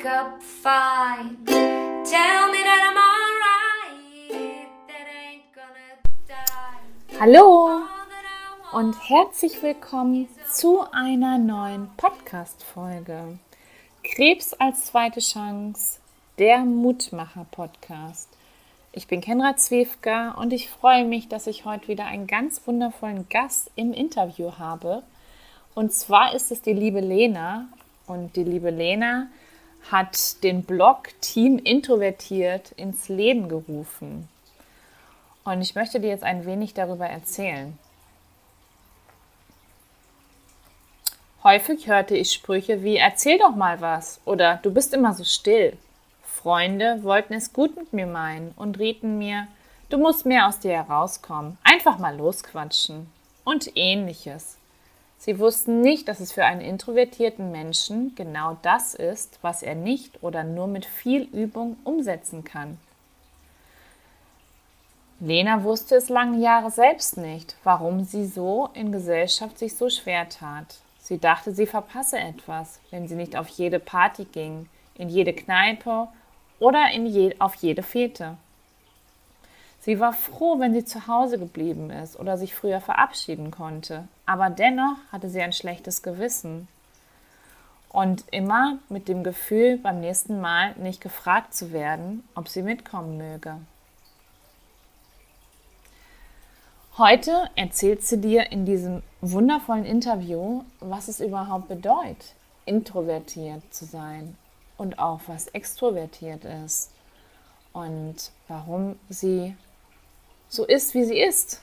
wake up fine. Tell me that I'm alright. That ain't gonna die. Hallo und herzlich willkommen zu einer neuen Podcast-Folge. Krebs als zweite Chance, der Mutmacher-Podcast. Ich bin Kenra Zwiefka und ich freue mich, dass ich heute wieder einen ganz wundervollen Gast im Interview habe. Und zwar ist es die liebe Lena. Und die liebe Lena hat den Blog Team Introvertiert ins Leben gerufen. Und ich möchte dir jetzt ein wenig darüber erzählen. Häufig hörte ich Sprüche wie Erzähl doch mal was oder Du bist immer so still. Freunde wollten es gut mit mir meinen und rieten mir, du musst mehr aus dir herauskommen, einfach mal losquatschen und ähnliches. Sie wussten nicht, dass es für einen introvertierten Menschen genau das ist, was er nicht oder nur mit viel Übung umsetzen kann. Lena wusste es lange Jahre selbst nicht, warum sie so in Gesellschaft sich so schwer tat. Sie dachte, sie verpasse etwas, wenn sie nicht auf jede Party ging, in jede Kneipe oder in je, auf jede Fete. Sie war froh, wenn sie zu Hause geblieben ist oder sich früher verabschieden konnte, aber dennoch hatte sie ein schlechtes Gewissen. Und immer mit dem Gefühl, beim nächsten Mal nicht gefragt zu werden, ob sie mitkommen möge. Heute erzählt sie dir in diesem wundervollen Interview, was es überhaupt bedeutet, introvertiert zu sein und auch was extrovertiert ist und warum sie so ist, wie sie ist.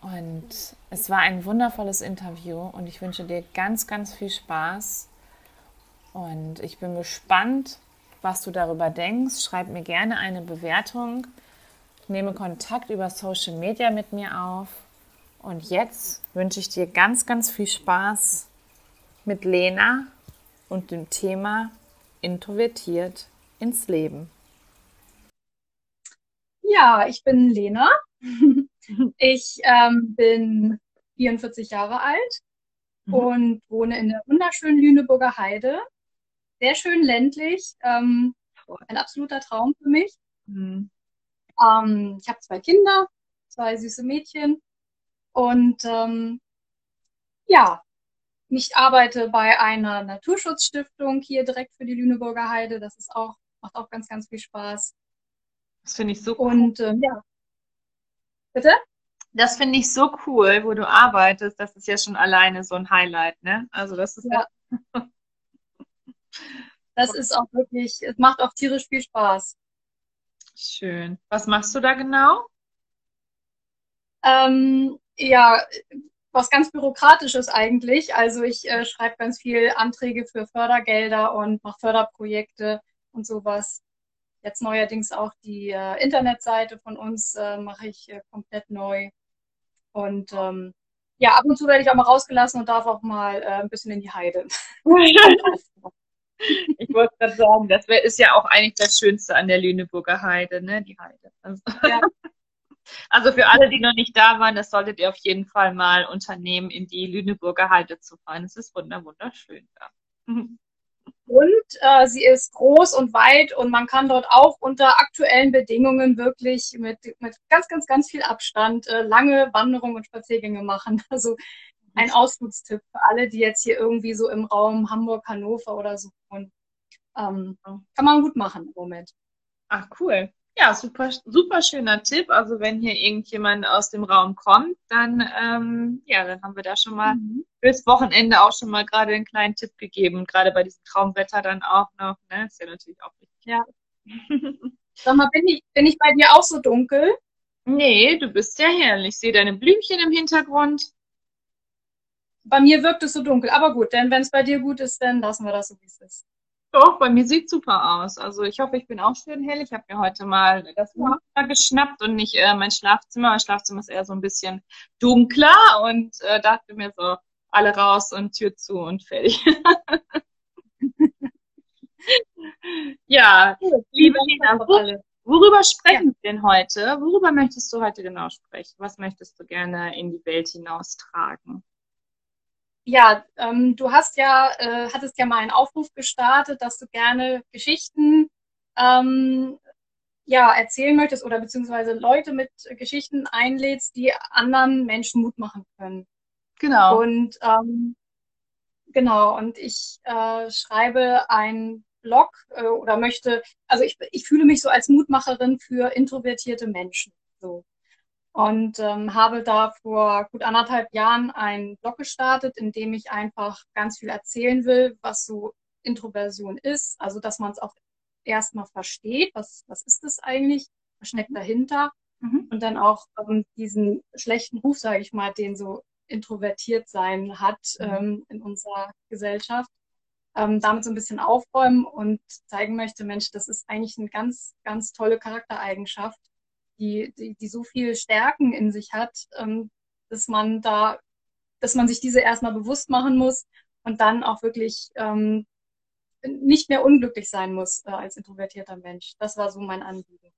Und es war ein wundervolles Interview und ich wünsche dir ganz, ganz viel Spaß. Und ich bin gespannt, was du darüber denkst. Schreib mir gerne eine Bewertung. Nehme Kontakt über Social Media mit mir auf. Und jetzt wünsche ich dir ganz, ganz viel Spaß mit Lena und dem Thema introvertiert ins Leben. Ja, ich bin Lena. Ich ähm, bin 44 Jahre alt mhm. und wohne in der wunderschönen Lüneburger Heide. Sehr schön ländlich. Ähm, ein absoluter Traum für mich. Mhm. Ähm, ich habe zwei Kinder, zwei süße Mädchen. Und ähm, ja, ich arbeite bei einer Naturschutzstiftung hier direkt für die Lüneburger Heide. Das ist auch, macht auch ganz, ganz viel Spaß. Das finde ich so cool. Und ähm, ja. Bitte? Das finde ich so cool, wo du arbeitest. Das ist ja schon alleine so ein Highlight, ne? Also das ist ja. das ist auch wirklich, es macht auch tierisch viel Spaß. Schön. Was machst du da genau? Ähm, ja, was ganz Bürokratisches eigentlich. Also ich äh, schreibe ganz viel Anträge für Fördergelder und mache Förderprojekte und sowas. Jetzt neuerdings auch die äh, Internetseite von uns äh, mache ich äh, komplett neu. Und ähm, ja, ab und zu werde ich auch mal rausgelassen und darf auch mal äh, ein bisschen in die Heide. ich wollte gerade sagen, das wär, ist ja auch eigentlich das Schönste an der Lüneburger Heide, ne? Die Heide. Also, ja. also für alle, die noch nicht da waren, das solltet ihr auf jeden Fall mal unternehmen, in die Lüneburger Heide zu fahren. Es ist wunderschön da. Und äh, sie ist groß und weit und man kann dort auch unter aktuellen Bedingungen wirklich mit, mit ganz, ganz, ganz viel Abstand äh, lange Wanderungen und Spaziergänge machen. Also ein Ausflugstipp für alle, die jetzt hier irgendwie so im Raum Hamburg, Hannover oder so wohnen. Ähm, kann man gut machen im Moment. Ach, cool. Ja, super, super schöner Tipp. Also wenn hier irgendjemand aus dem Raum kommt, dann ähm, ja, dann haben wir da schon mal mhm. fürs Wochenende auch schon mal gerade einen kleinen Tipp gegeben. gerade bei diesem Traumwetter dann auch noch. Ne? Ist ja natürlich auch richtig. Ja. Sag mal, bin ich, bin ich bei dir auch so dunkel? Nee, du bist sehr herrlich. Ich sehe deine Blümchen im Hintergrund. Bei mir wirkt es so dunkel, aber gut, denn wenn es bei dir gut ist, dann lassen wir das so, wie es ist. Doch, bei mir sieht super aus. Also ich hoffe, ich bin auch schön hell. Ich habe mir heute mal das Wohnzimmer geschnappt und nicht äh, mein Schlafzimmer. Mein Schlafzimmer ist eher so ein bisschen dunkler und äh, dachte mir so, alle raus und Tür zu und fertig. ja, liebe Lina, worüber sprechen wir denn heute? Worüber möchtest du heute genau sprechen? Was möchtest du gerne in die Welt hinaustragen? Ja, ähm, du hast ja, äh, hattest ja mal einen Aufruf gestartet, dass du gerne Geschichten ähm, ja, erzählen möchtest oder beziehungsweise Leute mit Geschichten einlädst, die anderen Menschen Mut machen können. Genau. Und ähm, genau, und ich äh, schreibe einen Blog äh, oder möchte, also ich, ich fühle mich so als Mutmacherin für introvertierte Menschen. So. Und ähm, habe da vor gut anderthalb Jahren einen Blog gestartet, in dem ich einfach ganz viel erzählen will, was so Introversion ist. Also, dass man es auch erstmal versteht, was, was ist das eigentlich, was steckt dahinter. Mhm. Und dann auch ähm, diesen schlechten Ruf, sage ich mal, den so introvertiert sein hat mhm. ähm, in unserer Gesellschaft, ähm, damit so ein bisschen aufräumen und zeigen möchte, Mensch, das ist eigentlich eine ganz, ganz tolle Charaktereigenschaft, die, die, die so viel Stärken in sich hat, ähm, dass man da, dass man sich diese erstmal bewusst machen muss und dann auch wirklich ähm, nicht mehr unglücklich sein muss äh, als introvertierter Mensch. Das war so mein Anliegen.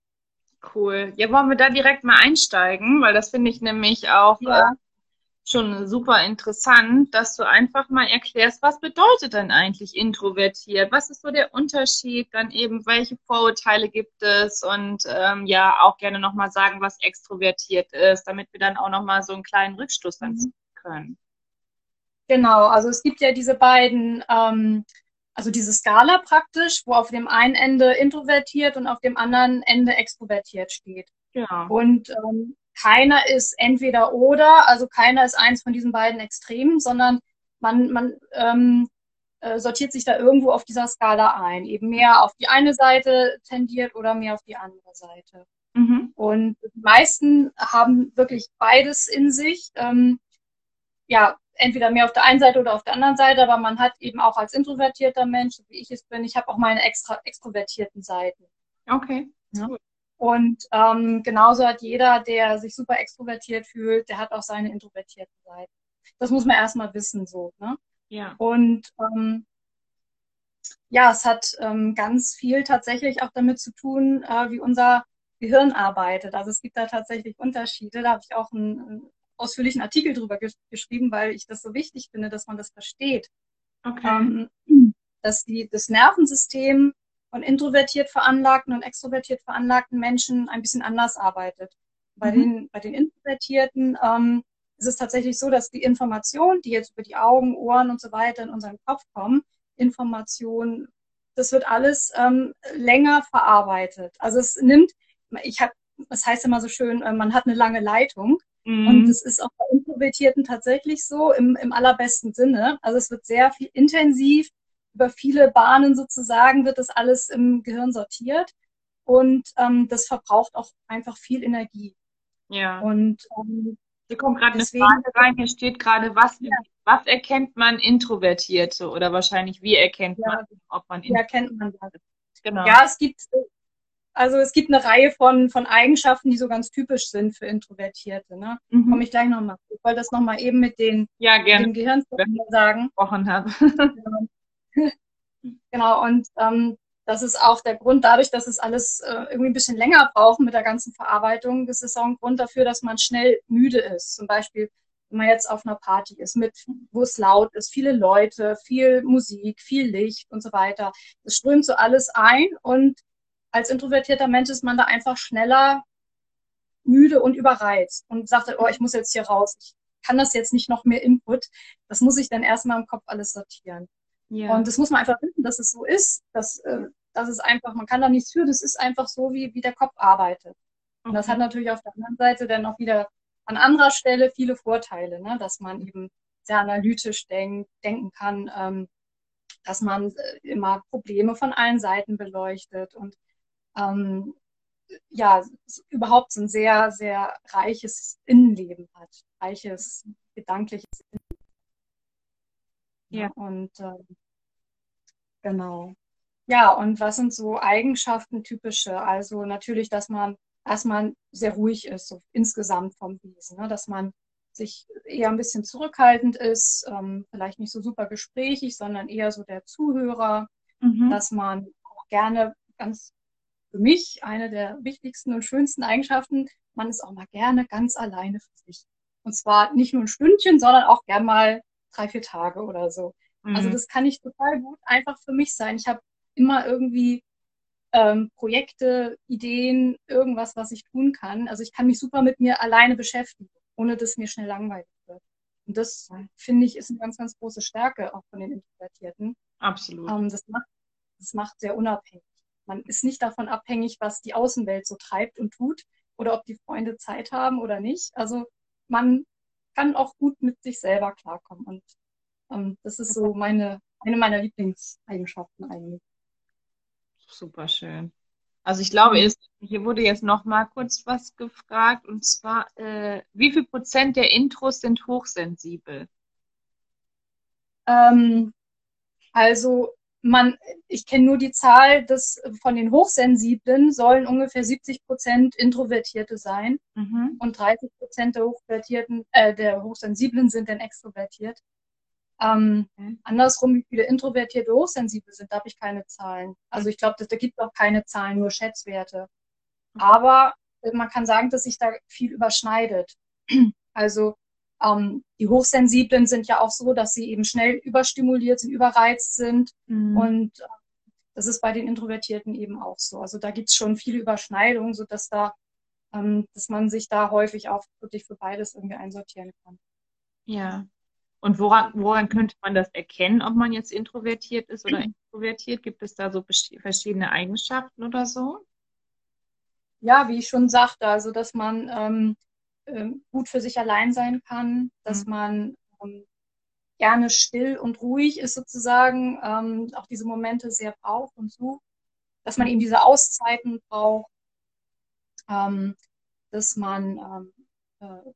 Cool. Ja, wollen wir da direkt mal einsteigen, weil das finde ich nämlich auch ja. äh, schon super interessant, dass du einfach mal erklärst, was bedeutet denn eigentlich introvertiert? Was ist so der Unterschied? Dann eben, welche Vorurteile gibt es? Und ähm, ja, auch gerne nochmal sagen, was extrovertiert ist, damit wir dann auch nochmal so einen kleinen Rückschluss dann ziehen können. Genau, also es gibt ja diese beiden ähm, also diese Skala praktisch, wo auf dem einen Ende introvertiert und auf dem anderen Ende extrovertiert steht. Ja. Und ähm, keiner ist entweder oder, also keiner ist eins von diesen beiden Extremen, sondern man, man ähm, äh, sortiert sich da irgendwo auf dieser Skala ein, eben mehr auf die eine Seite tendiert oder mehr auf die andere Seite. Mhm. Und die meisten haben wirklich beides in sich. Ähm, ja, entweder mehr auf der einen Seite oder auf der anderen Seite, aber man hat eben auch als introvertierter Mensch, wie ich es bin, ich habe auch meine extra extrovertierten Seiten. Okay. Ja. Und ähm, genauso hat jeder, der sich super extrovertiert fühlt, der hat auch seine introvertierten Seiten. Das muss man erstmal wissen, so. Ne? Ja. Und ähm, ja, es hat ähm, ganz viel tatsächlich auch damit zu tun, äh, wie unser Gehirn arbeitet. Also es gibt da tatsächlich Unterschiede. Da habe ich auch ein, ausführlichen Artikel drüber gesch geschrieben, weil ich das so wichtig finde, dass man das versteht. Okay. Ähm, dass die, das Nervensystem von introvertiert veranlagten und extrovertiert veranlagten Menschen ein bisschen anders arbeitet. Bei, mhm. den, bei den Introvertierten ähm, ist es tatsächlich so, dass die Informationen, die jetzt über die Augen, Ohren und so weiter in unseren Kopf kommen, Informationen, das wird alles ähm, länger verarbeitet. Also es nimmt, ich habe, das heißt immer so schön, äh, man hat eine lange Leitung Mhm. Und das ist auch bei Introvertierten tatsächlich so im, im allerbesten Sinne. Also es wird sehr viel intensiv über viele Bahnen sozusagen wird das alles im Gehirn sortiert und ähm, das verbraucht auch einfach viel Energie. Ja. Und ähm, hier kommt gerade eine Frage rein, hier steht gerade, was, ja. was erkennt man Introvertierte oder wahrscheinlich wie erkennt ja. man, ob man Wie erkennt man das? Genau. Ja, es gibt also es gibt eine Reihe von, von Eigenschaften, die so ganz typisch sind für Introvertierte. Ne? Mhm. Komme ich gleich nochmal. Ich wollte das nochmal eben mit den, ja, gerne. den Gehirn sagen. Habe. genau, und ähm, das ist auch der Grund, dadurch, dass es alles äh, irgendwie ein bisschen länger braucht mit der ganzen Verarbeitung, das ist auch ein Grund dafür, dass man schnell müde ist. Zum Beispiel, wenn man jetzt auf einer Party ist, mit, wo es laut ist, viele Leute, viel Musik, viel Licht und so weiter. Das strömt so alles ein und als introvertierter Mensch ist man da einfach schneller müde und überreizt und sagt, oh, ich muss jetzt hier raus. Ich kann das jetzt nicht noch mehr Input. Das muss ich dann erstmal im Kopf alles sortieren. Ja. Und das muss man einfach wissen, dass es so ist, dass, äh, dass es einfach, man kann da nichts für, das ist einfach so, wie, wie der Kopf arbeitet. Okay. Und das hat natürlich auf der anderen Seite dann auch wieder an anderer Stelle viele Vorteile, ne? dass man eben sehr analytisch denk, denken kann, ähm, dass man äh, immer Probleme von allen Seiten beleuchtet und ähm, ja, überhaupt so ein sehr, sehr reiches Innenleben hat, reiches gedankliches Innenleben. Ja. Und äh, genau. Ja, und was sind so Eigenschaften typische? Also natürlich, dass man erstmal sehr ruhig ist, so insgesamt vom Wesen, ne? dass man sich eher ein bisschen zurückhaltend ist, ähm, vielleicht nicht so super gesprächig, sondern eher so der Zuhörer, mhm. dass man auch gerne ganz für mich eine der wichtigsten und schönsten Eigenschaften. Man ist auch mal gerne ganz alleine für sich. Und zwar nicht nur ein Stündchen, sondern auch gern mal drei, vier Tage oder so. Mhm. Also das kann ich total gut einfach für mich sein. Ich habe immer irgendwie ähm, Projekte, Ideen, irgendwas, was ich tun kann. Also ich kann mich super mit mir alleine beschäftigen, ohne dass mir schnell langweilig wird. Und das, finde ich, ist eine ganz, ganz große Stärke auch von den Introvertierten. Absolut. Ähm, das, macht, das macht sehr unabhängig. Man ist nicht davon abhängig, was die Außenwelt so treibt und tut oder ob die Freunde Zeit haben oder nicht. Also man kann auch gut mit sich selber klarkommen. Und ähm, das ist so meine, eine meiner Lieblingseigenschaften eigentlich. Super schön. Also ich glaube, ist, hier wurde jetzt noch mal kurz was gefragt und zwar, äh, wie viel Prozent der Intros sind hochsensibel? Ähm, also man, ich kenne nur die Zahl, dass von den Hochsensiblen sollen ungefähr 70 Prozent Introvertierte sein Mhm. und 30 Prozent der Hochvertierten, äh, der Hochsensiblen sind dann extrovertiert. Ähm, Okay. andersrum, wie viele Introvertierte hochsensibel sind, da habe ich keine Zahlen. Also ich glaube, da gibt es auch keine Zahlen, nur Schätzwerte. Aber äh, man kann sagen, dass sich da viel überschneidet. Also ähm, die Hochsensiblen sind ja auch so, dass sie eben schnell überstimuliert sind, überreizt sind. Mhm. Und äh, das ist bei den Introvertierten eben auch so. Also da gibt es schon viele Überschneidungen, sodass da, ähm, dass man sich da häufig auch wirklich für beides irgendwie einsortieren kann. Ja. Und woran, woran könnte man das erkennen, ob man jetzt introvertiert ist oder extrovertiert? Gibt es da so verschiedene Eigenschaften oder so? Ja, wie ich schon sagte, also dass man ähm, ähm, gut für sich allein sein kann, dass Mhm. man ähm, gerne still und ruhig ist sozusagen, ähm, auch diese Momente sehr braucht und sucht, dass man eben diese Auszeiten braucht, ähm, dass man ähm, äh,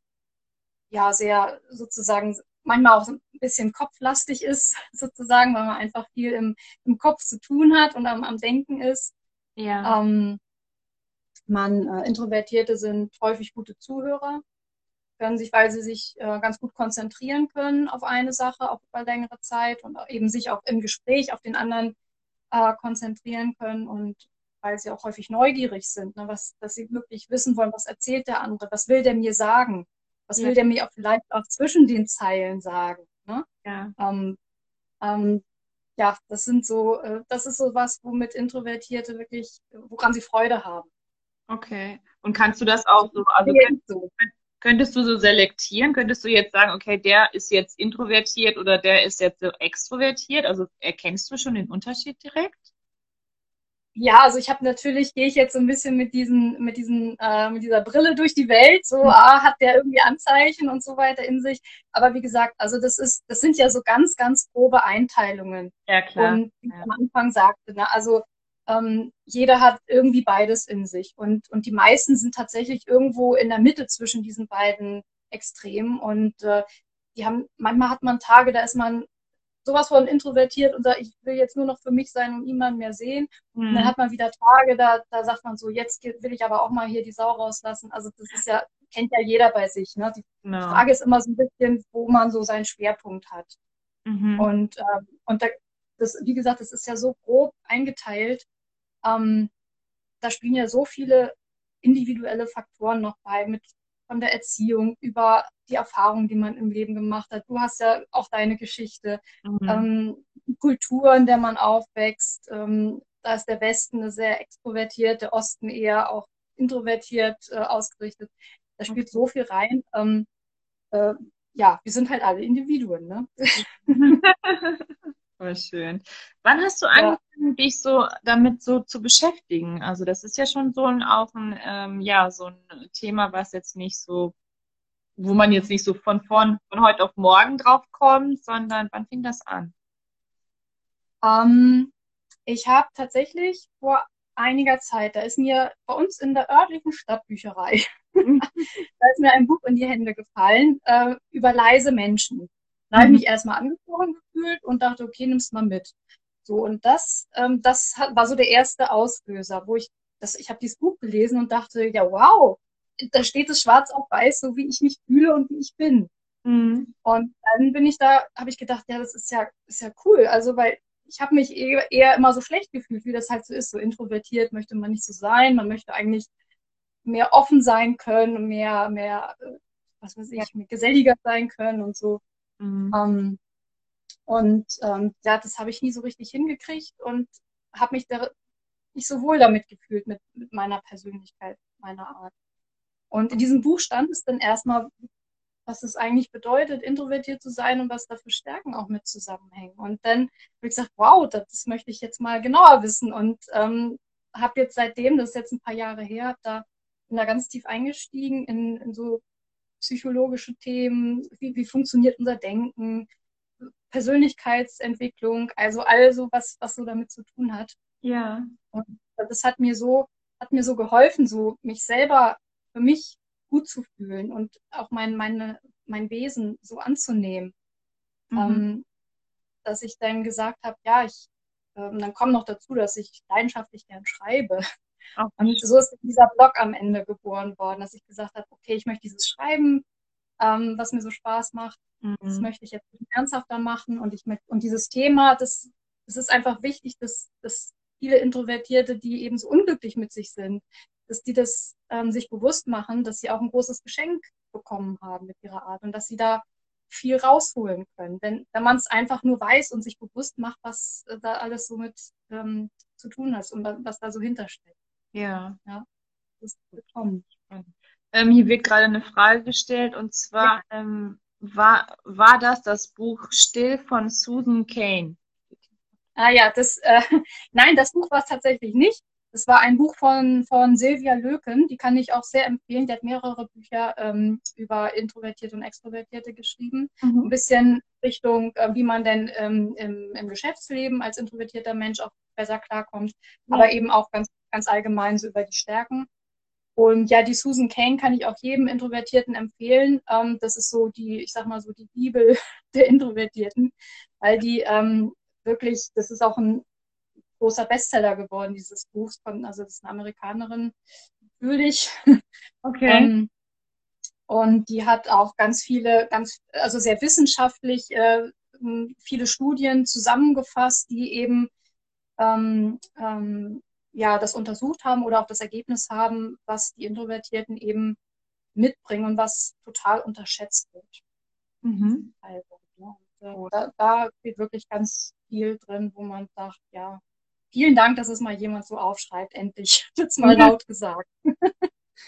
ja sehr sozusagen manchmal auch ein bisschen kopflastig ist, sozusagen, weil man einfach viel im, im Kopf zu tun hat und am, am Denken ist. Ja. Ähm, man, äh, Introvertierte sind häufig gute Zuhörer, können sich, weil sie sich äh, ganz gut konzentrieren können auf eine Sache, auch über längere Zeit und eben sich auch im Gespräch auf den anderen äh, konzentrieren können und weil sie auch häufig neugierig sind, ne, was, dass sie wirklich wissen wollen, was erzählt der andere, was will der mir sagen, was Ja. will der mir auch vielleicht auch zwischen den Zeilen sagen. Ne? Ja. Ähm, ähm, ja, das sind so, äh, das ist so was, womit Introvertierte wirklich, woran sie Freude haben. Okay. Und kannst du das auch so, also Nee, könnt, so. könntest du so selektieren? Könntest du jetzt sagen, okay, der ist jetzt introvertiert oder der ist jetzt so extrovertiert? Also erkennst du schon den Unterschied direkt? Ja, also ich habe natürlich, gehe ich jetzt so ein bisschen mit diesen, mit diesen, äh, mit dieser Brille durch die Welt, so, ah, hat der irgendwie Anzeichen und so weiter in sich. Aber wie gesagt, also das ist, das sind ja so ganz, ganz grobe Einteilungen. Ja, klar. Und wie ich Ja. am Anfang sagte, ne, also ähm, jeder hat irgendwie beides in sich. Und, und die meisten sind tatsächlich irgendwo in der Mitte zwischen diesen beiden Extremen. Und äh, die haben, manchmal hat man Tage, da ist man sowas von introvertiert und sagt, ich will jetzt nur noch für mich sein und niemanden mehr sehen. Und dann Mhm. hat man wieder Tage, da, da sagt man so, jetzt will ich aber auch mal hier die Sau rauslassen. Also das ist ja, kennt ja jeder bei sich. Ne? Die Genau. Frage ist immer so ein bisschen, wo man so seinen Schwerpunkt hat. Mhm. Und, ähm, und da, das, wie gesagt, das ist ja so grob eingeteilt. Ähm, da spielen ja so viele individuelle Faktoren noch bei, mit von der Erziehung über die Erfahrungen, die man im Leben gemacht hat. Du hast ja auch deine Geschichte, Mhm. ähm, Kultur, in der man aufwächst. Ähm, da ist der Westen sehr extrovertiert, der Osten eher auch introvertiert äh, ausgerichtet. Da spielt so viel rein. Ähm, äh, ja, wir sind halt alle Individuen, ne? Voll schön. Wann hast du Ja. angefangen, dich so damit so zu beschäftigen? Also das ist ja schon so ein auch ein ähm, ja so ein Thema, was jetzt nicht so, wo man jetzt nicht so von vorn von heute auf morgen drauf kommt, sondern wann fing das an? Ähm, ich habe tatsächlich vor einiger Zeit, da ist mir bei uns in der örtlichen Stadtbücherei, da ist mir ein Buch in die Hände gefallen äh, über leise Menschen. Da habe ich Mhm. mich erstmal angesprochen gefühlt und dachte, okay, nimm's mal mit. So, und das, ähm, das hat, war so der erste Auslöser, wo ich, das, ich habe dieses Buch gelesen und dachte, ja, wow, da steht es schwarz auf weiß, so wie ich mich fühle und wie ich bin. Mhm. Und dann bin ich da, habe ich gedacht, ja, das ist ja, ist ja cool. Also, weil ich habe mich eher, eher immer so schlecht gefühlt, wie das halt so ist. So introvertiert möchte man nicht so sein. Man möchte eigentlich mehr offen sein können, mehr, mehr, äh, was weiß ich, mehr geselliger sein können und so. Mhm. Ähm, Und ähm, ja, das habe ich nie so richtig hingekriegt und habe mich da nicht so wohl damit gefühlt, mit, mit meiner Persönlichkeit, meiner Art. Und in diesem Buch stand es dann erstmal, was es eigentlich bedeutet, introvertiert zu sein und was da für Stärken auch mit zusammenhängen. Und dann habe ich gesagt, wow, das, das möchte ich jetzt mal genauer wissen. Und ähm, habe jetzt seitdem, das ist jetzt ein paar Jahre her, da, bin da ganz tief eingestiegen in, in so psychologische Themen, wie, wie funktioniert unser Denken, Persönlichkeitsentwicklung, also all so was, was so damit zu tun hat. Ja. Und das hat mir so, hat mir so geholfen, so mich selber für mich gut zu fühlen und auch mein, meine, mein Wesen so anzunehmen. Mhm. Ähm, dass ich dann gesagt habe, ja, ich, ähm, dann kommt noch dazu, dass ich leidenschaftlich gern schreibe. So ist dieser Blog am Ende geboren worden, dass ich gesagt habe, okay, ich möchte dieses Schreiben, ähm, was mir so Spaß macht, mhm. das möchte ich jetzt ernsthafter machen und ich möchte, und dieses Thema, das, das ist einfach wichtig, dass, dass viele Introvertierte, die eben so unglücklich mit sich sind, dass die das ähm, sich bewusst machen, dass sie auch ein großes Geschenk bekommen haben mit ihrer Art und dass sie da viel rausholen können. Wenn, wenn man es einfach nur weiß und sich bewusst macht, was äh, da alles so mit ähm, zu tun hat und was da so hintersteckt. Ja. Ja. Das ist willkommen. Ähm, hier wird gerade eine Frage gestellt und zwar ja. ähm, war, war das das Buch Still von Susan Kane? Ah ja, das, äh, nein, das Buch war es tatsächlich nicht. Das war ein Buch von, von Silvia Löken, die kann ich auch sehr empfehlen. Die hat mehrere Bücher ähm, über Introvertierte und Extrovertierte geschrieben. Mhm. Ein bisschen Richtung, äh, wie man denn ähm, im, im Geschäftsleben als introvertierter Mensch auch besser klarkommt, ja. aber eben auch ganz, ganz allgemein so über die Stärken. Und ja, die Susan Kane kann ich auch jedem Introvertierten empfehlen. Ähm, das ist so die, ich sag mal so die Bibel der Introvertierten, weil die ähm, wirklich, das ist auch ein großer Bestseller geworden, dieses Buch. Also das ist eine Amerikanerin, natürlich. Okay. ähm, und die hat auch ganz viele, ganz, also sehr wissenschaftlich äh, viele Studien zusammengefasst, die eben ähm, ähm, ja das untersucht haben oder auch das Ergebnis haben, was die Introvertierten eben mitbringen und was total unterschätzt wird. Mhm. Also, ja, äh, da, da steht wirklich ganz viel drin, wo man sagt, ja, vielen Dank, dass es mal jemand so aufschreibt. Endlich wird es mal laut gesagt.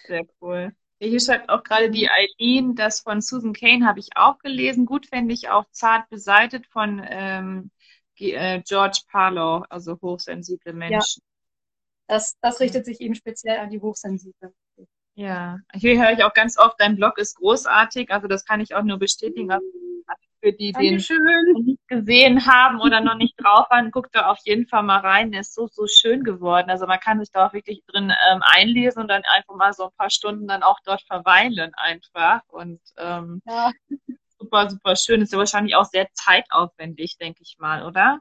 Sehr cool. Hier schreibt auch gerade die Eileen, das von Susan Kane habe ich auch gelesen. Gut fände ich auch Zart beseitet von ähm, äh, George Parlow, also hochsensible Menschen. Das, das richtet sich eben speziell an die Hochsensiblen. Ja, hier höre ich auch ganz oft, dein Blog ist großartig. Also das kann ich auch nur bestätigen. Also für die, die den nicht gesehen haben oder noch nicht drauf waren, guckt da auf jeden Fall mal rein. Der ist so, so schön geworden. Also man kann sich da auch wirklich drin ähm, einlesen und dann einfach mal so ein paar Stunden dann auch dort verweilen einfach. Und ähm, ja. super, super schön. Ist ja wahrscheinlich auch sehr zeitaufwendig, denke ich mal, oder?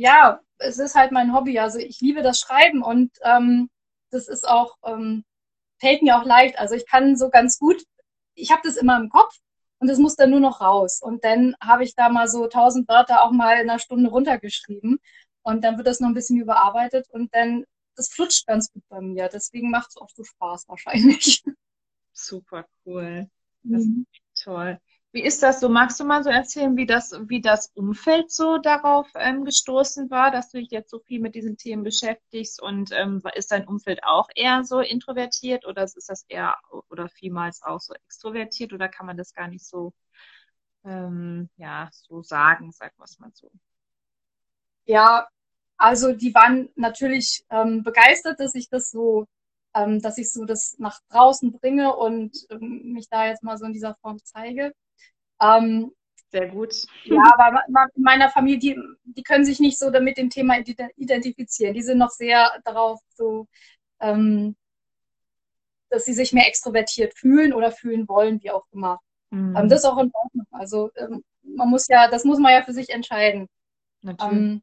Ja, es ist halt mein Hobby. Also ich liebe das Schreiben und ähm, das ist auch, ähm, fällt mir auch leicht. Also ich kann so ganz gut, ich habe das immer im Kopf und es muss dann nur noch raus. Und dann habe ich da mal so tausend Wörter auch mal in einer Stunde runtergeschrieben und dann wird das noch ein bisschen überarbeitet und dann, das flutscht ganz gut bei mir. Deswegen macht es auch so Spaß wahrscheinlich. Super cool. Das mhm. ist toll. Wie ist das so? Magst du mal so erzählen, wie das, wie das Umfeld so darauf ähm, gestoßen war, dass du dich jetzt so viel mit diesen Themen beschäftigst? Und ähm, ist dein Umfeld auch eher so introvertiert oder ist das eher oder vielmals auch so extrovertiert oder kann man das gar nicht so, ähm, ja, so sagen, sag wir es mal so? Ja, also die waren natürlich ähm, begeistert, dass ich das so ähm, dass ich so das nach draußen bringe und ähm, mich da jetzt mal so in dieser Form zeige. Ähm, Sehr gut. Ja, aber in meiner Familie, die, die können sich nicht so mit dem Thema identifizieren. Die sind noch sehr darauf so, ähm, dass sie sich mehr extrovertiert fühlen oder fühlen wollen, wie auch immer. Mhm. Ähm, das ist auch in Ordnung. Also ähm, man muss ja, das muss man ja für sich entscheiden. Natürlich. Ähm,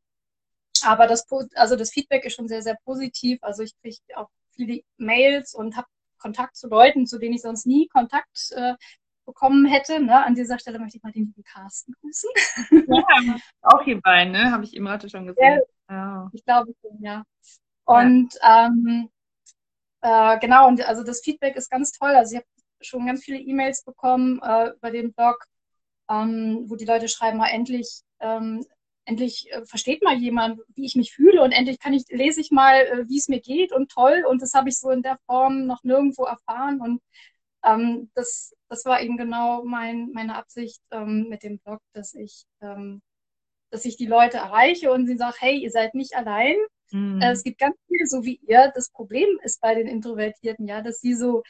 aber das, also das Feedback ist schon sehr, sehr positiv. Also ich kriege auch viele Mails und habe Kontakt zu Leuten, zu denen ich sonst nie Kontakt äh, bekommen hätte. Ne? An dieser Stelle möchte ich mal den lieben Carsten grüßen. Ja, auch hierbei, ne? Habe ich eben gerade schon gesehen. Ja, oh. Ich glaube schon, ja. Und ja. Ähm, äh, genau, und also das Feedback ist ganz toll. Also ich habe schon ganz viele E-Mails bekommen äh, über den Blog. ähm, wo die Leute schreiben, mal endlich, ähm, endlich äh, versteht mal jemand, wie ich mich fühle und endlich kann ich, lese ich mal, äh, wie es mir geht und toll. Und das habe ich so in der Form noch nirgendwo erfahren. Und ähm, das, das war eben genau mein, meine Absicht ähm, mit dem Blog, dass ich, ähm, dass ich die Leute erreiche und sie sagen, hey, ihr seid nicht allein. Mhm. Äh, es gibt ganz viele, so wie ihr. Das Problem ist bei den Introvertierten, ja, dass sie so,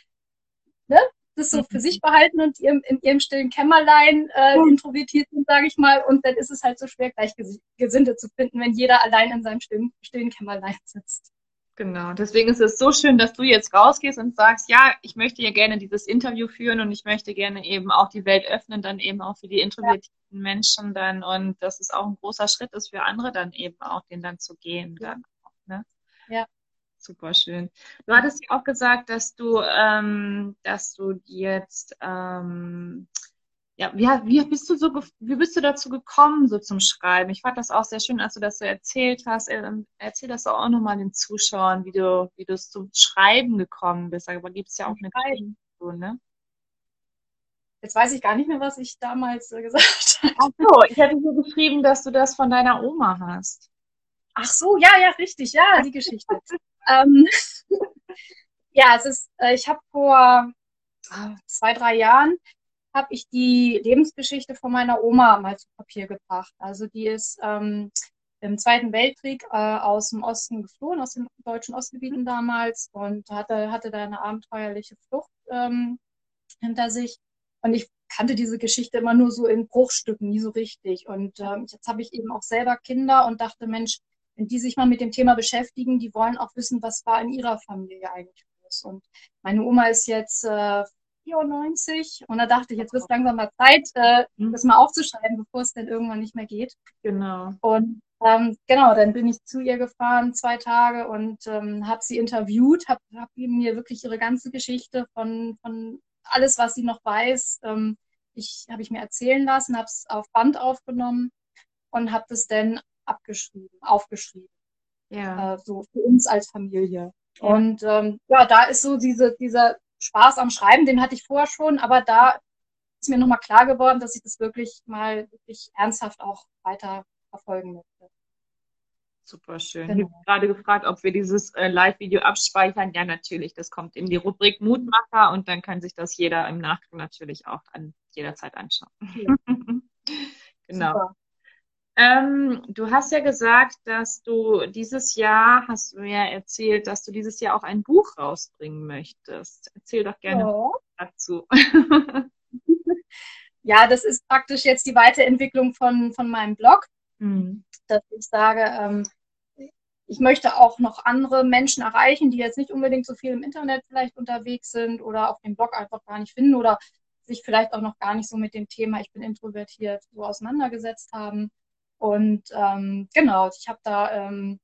ne, das so für sich mhm. behalten und ihrem, in ihrem stillen Kämmerlein äh, introvertiert sind, sage ich mal. Und dann ist es halt so schwer, Gleichgesinnte zu finden, wenn jeder allein in seinem stillen, stillen Kämmerlein sitzt. Genau, deswegen ist es so schön, dass du jetzt rausgehst und sagst, ja, ich möchte ja gerne dieses Interview führen und ich möchte gerne eben auch die Welt öffnen, dann eben auch für die introvertierten ja. Menschen dann und dass es auch ein großer Schritt ist für andere dann eben auch, den dann zu gehen. Ja. Dann auch, ne? Ja. Super schön. Du hattest ja auch gesagt, dass du, ähm, dass du jetzt, ähm, ja, wie, wie bist du so, wie bist du dazu gekommen, so zum Schreiben? Ich fand das auch sehr schön, als du das so erzählt hast. Ähm, erzähl das auch nochmal den Zuschauern, wie du, wie du zum Schreiben gekommen bist. Aber gibt es ja auch eine Geschichte, ne? Jetzt weiß ich gar nicht mehr, was ich damals äh, gesagt habe. Ach so, ich hätte so geschrieben, dass du das von deiner Oma hast. Ach so, ja, ja, richtig, ja, die Geschichte. ähm, ja, es ist, äh, ich habe vor äh, zwei, drei Jahren habe ich die Lebensgeschichte von meiner Oma mal zu Papier gebracht. Also die ist ähm, im Zweiten Weltkrieg äh, aus dem Osten geflohen, aus den deutschen Ostgebieten damals und hatte, hatte da eine abenteuerliche Flucht ähm, hinter sich. Und ich kannte diese Geschichte immer nur so in Bruchstücken, nie so richtig. Und ähm, jetzt habe ich eben auch selber Kinder und dachte, Mensch, wenn die sich mal mit dem Thema beschäftigen, die wollen auch wissen, was war in ihrer Familie eigentlich los. Und meine Oma ist jetzt äh, 94 und da dachte ich, jetzt wird es langsam mal Zeit, äh, das mal aufzuschreiben, bevor es dann irgendwann nicht mehr geht. Genau. Und ähm, genau, dann bin ich zu ihr gefahren, zwei Tage und ähm, habe sie interviewt, habe hab mir wirklich ihre ganze Geschichte von, von alles, was sie noch weiß, ähm, ich, habe ich mir erzählen lassen, habe es auf Band aufgenommen und habe das dann abgeschrieben, aufgeschrieben. Ja. Äh, so für uns als Familie. Ja. Und ähm, ja, da ist so diese, dieser Spaß am Schreiben, den hatte ich vorher schon, aber da ist mir nochmal klar geworden, dass ich das wirklich mal wirklich ernsthaft auch weiter verfolgen möchte. Super schön. Genau. Ich habe gerade gefragt, ob wir dieses äh, Live-Video abspeichern. Ja, natürlich. Das kommt in die Rubrik Mutmacher und dann kann sich das jeder im Nachgang natürlich auch an jederzeit anschauen. Ja. genau. Super. Ähm, du hast ja gesagt, dass du dieses Jahr, hast du mir erzählt, dass du dieses Jahr auch ein Buch rausbringen möchtest. Erzähl doch gerne ja. dazu. ja, das ist praktisch jetzt die Weiterentwicklung von, von meinem Blog, mhm. dass ich sage, ähm, ich möchte auch noch andere Menschen erreichen, die jetzt nicht unbedingt so viel im Internet vielleicht unterwegs sind oder auf dem Blog einfach gar nicht finden oder sich vielleicht auch noch gar nicht so mit dem Thema, ich bin introvertiert, so auseinandergesetzt haben. Und ähm, genau, ich habe da ähm,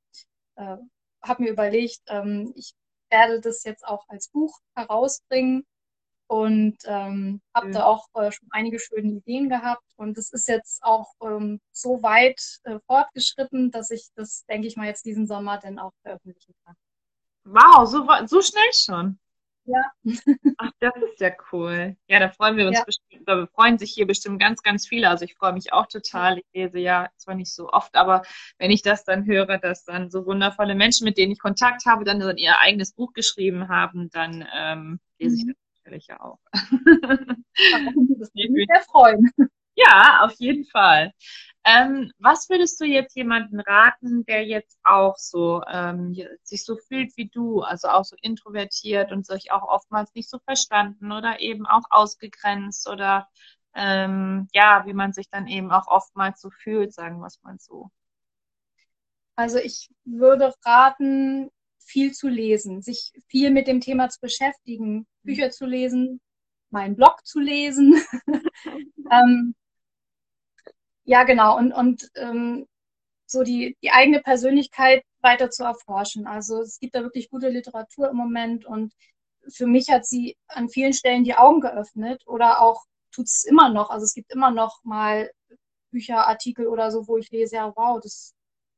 äh, habe mir überlegt, ähm, ich werde das jetzt auch als Buch herausbringen und ähm, habe mhm. da auch äh, schon einige schöne Ideen gehabt und es ist jetzt auch ähm, so weit äh, fortgeschritten, dass ich das, denke ich mal, jetzt diesen Sommer dann auch veröffentlichen kann. Wow, so, so schnell schon. Ja. Ach, das ist ja cool. Ja, da freuen wir uns ja. bestimmt, da freuen sich hier bestimmt ganz, ganz viele. Also ich freue mich auch total. Ich lese ja zwar nicht so oft, aber wenn ich das dann höre, dass dann so wundervolle Menschen, mit denen ich Kontakt habe, dann ihr eigenes Buch geschrieben haben, dann ähm, lese ich mhm. das natürlich ja auch. das würde mich sehr freuen. Ja, auf jeden Fall. Ähm, was würdest du jetzt jemanden raten, der jetzt auch so ähm, sich so fühlt wie du, also auch so introvertiert und sich auch oftmals nicht so verstanden oder eben auch ausgegrenzt oder ähm, ja, wie man sich dann eben auch oftmals so fühlt, sagen wir es mal so. Also ich würde raten, viel zu lesen, sich viel mit dem Thema zu beschäftigen, mhm. Bücher zu lesen, meinen Blog zu lesen. ähm, ja, genau. Und, und ähm, so die, die eigene Persönlichkeit weiter zu erforschen. Also es gibt da wirklich gute Literatur im Moment und für mich hat sie an vielen Stellen die Augen geöffnet oder auch tut es immer noch. Also es gibt immer noch mal Bücher, Artikel oder so, wo ich lese, ja, wow, das,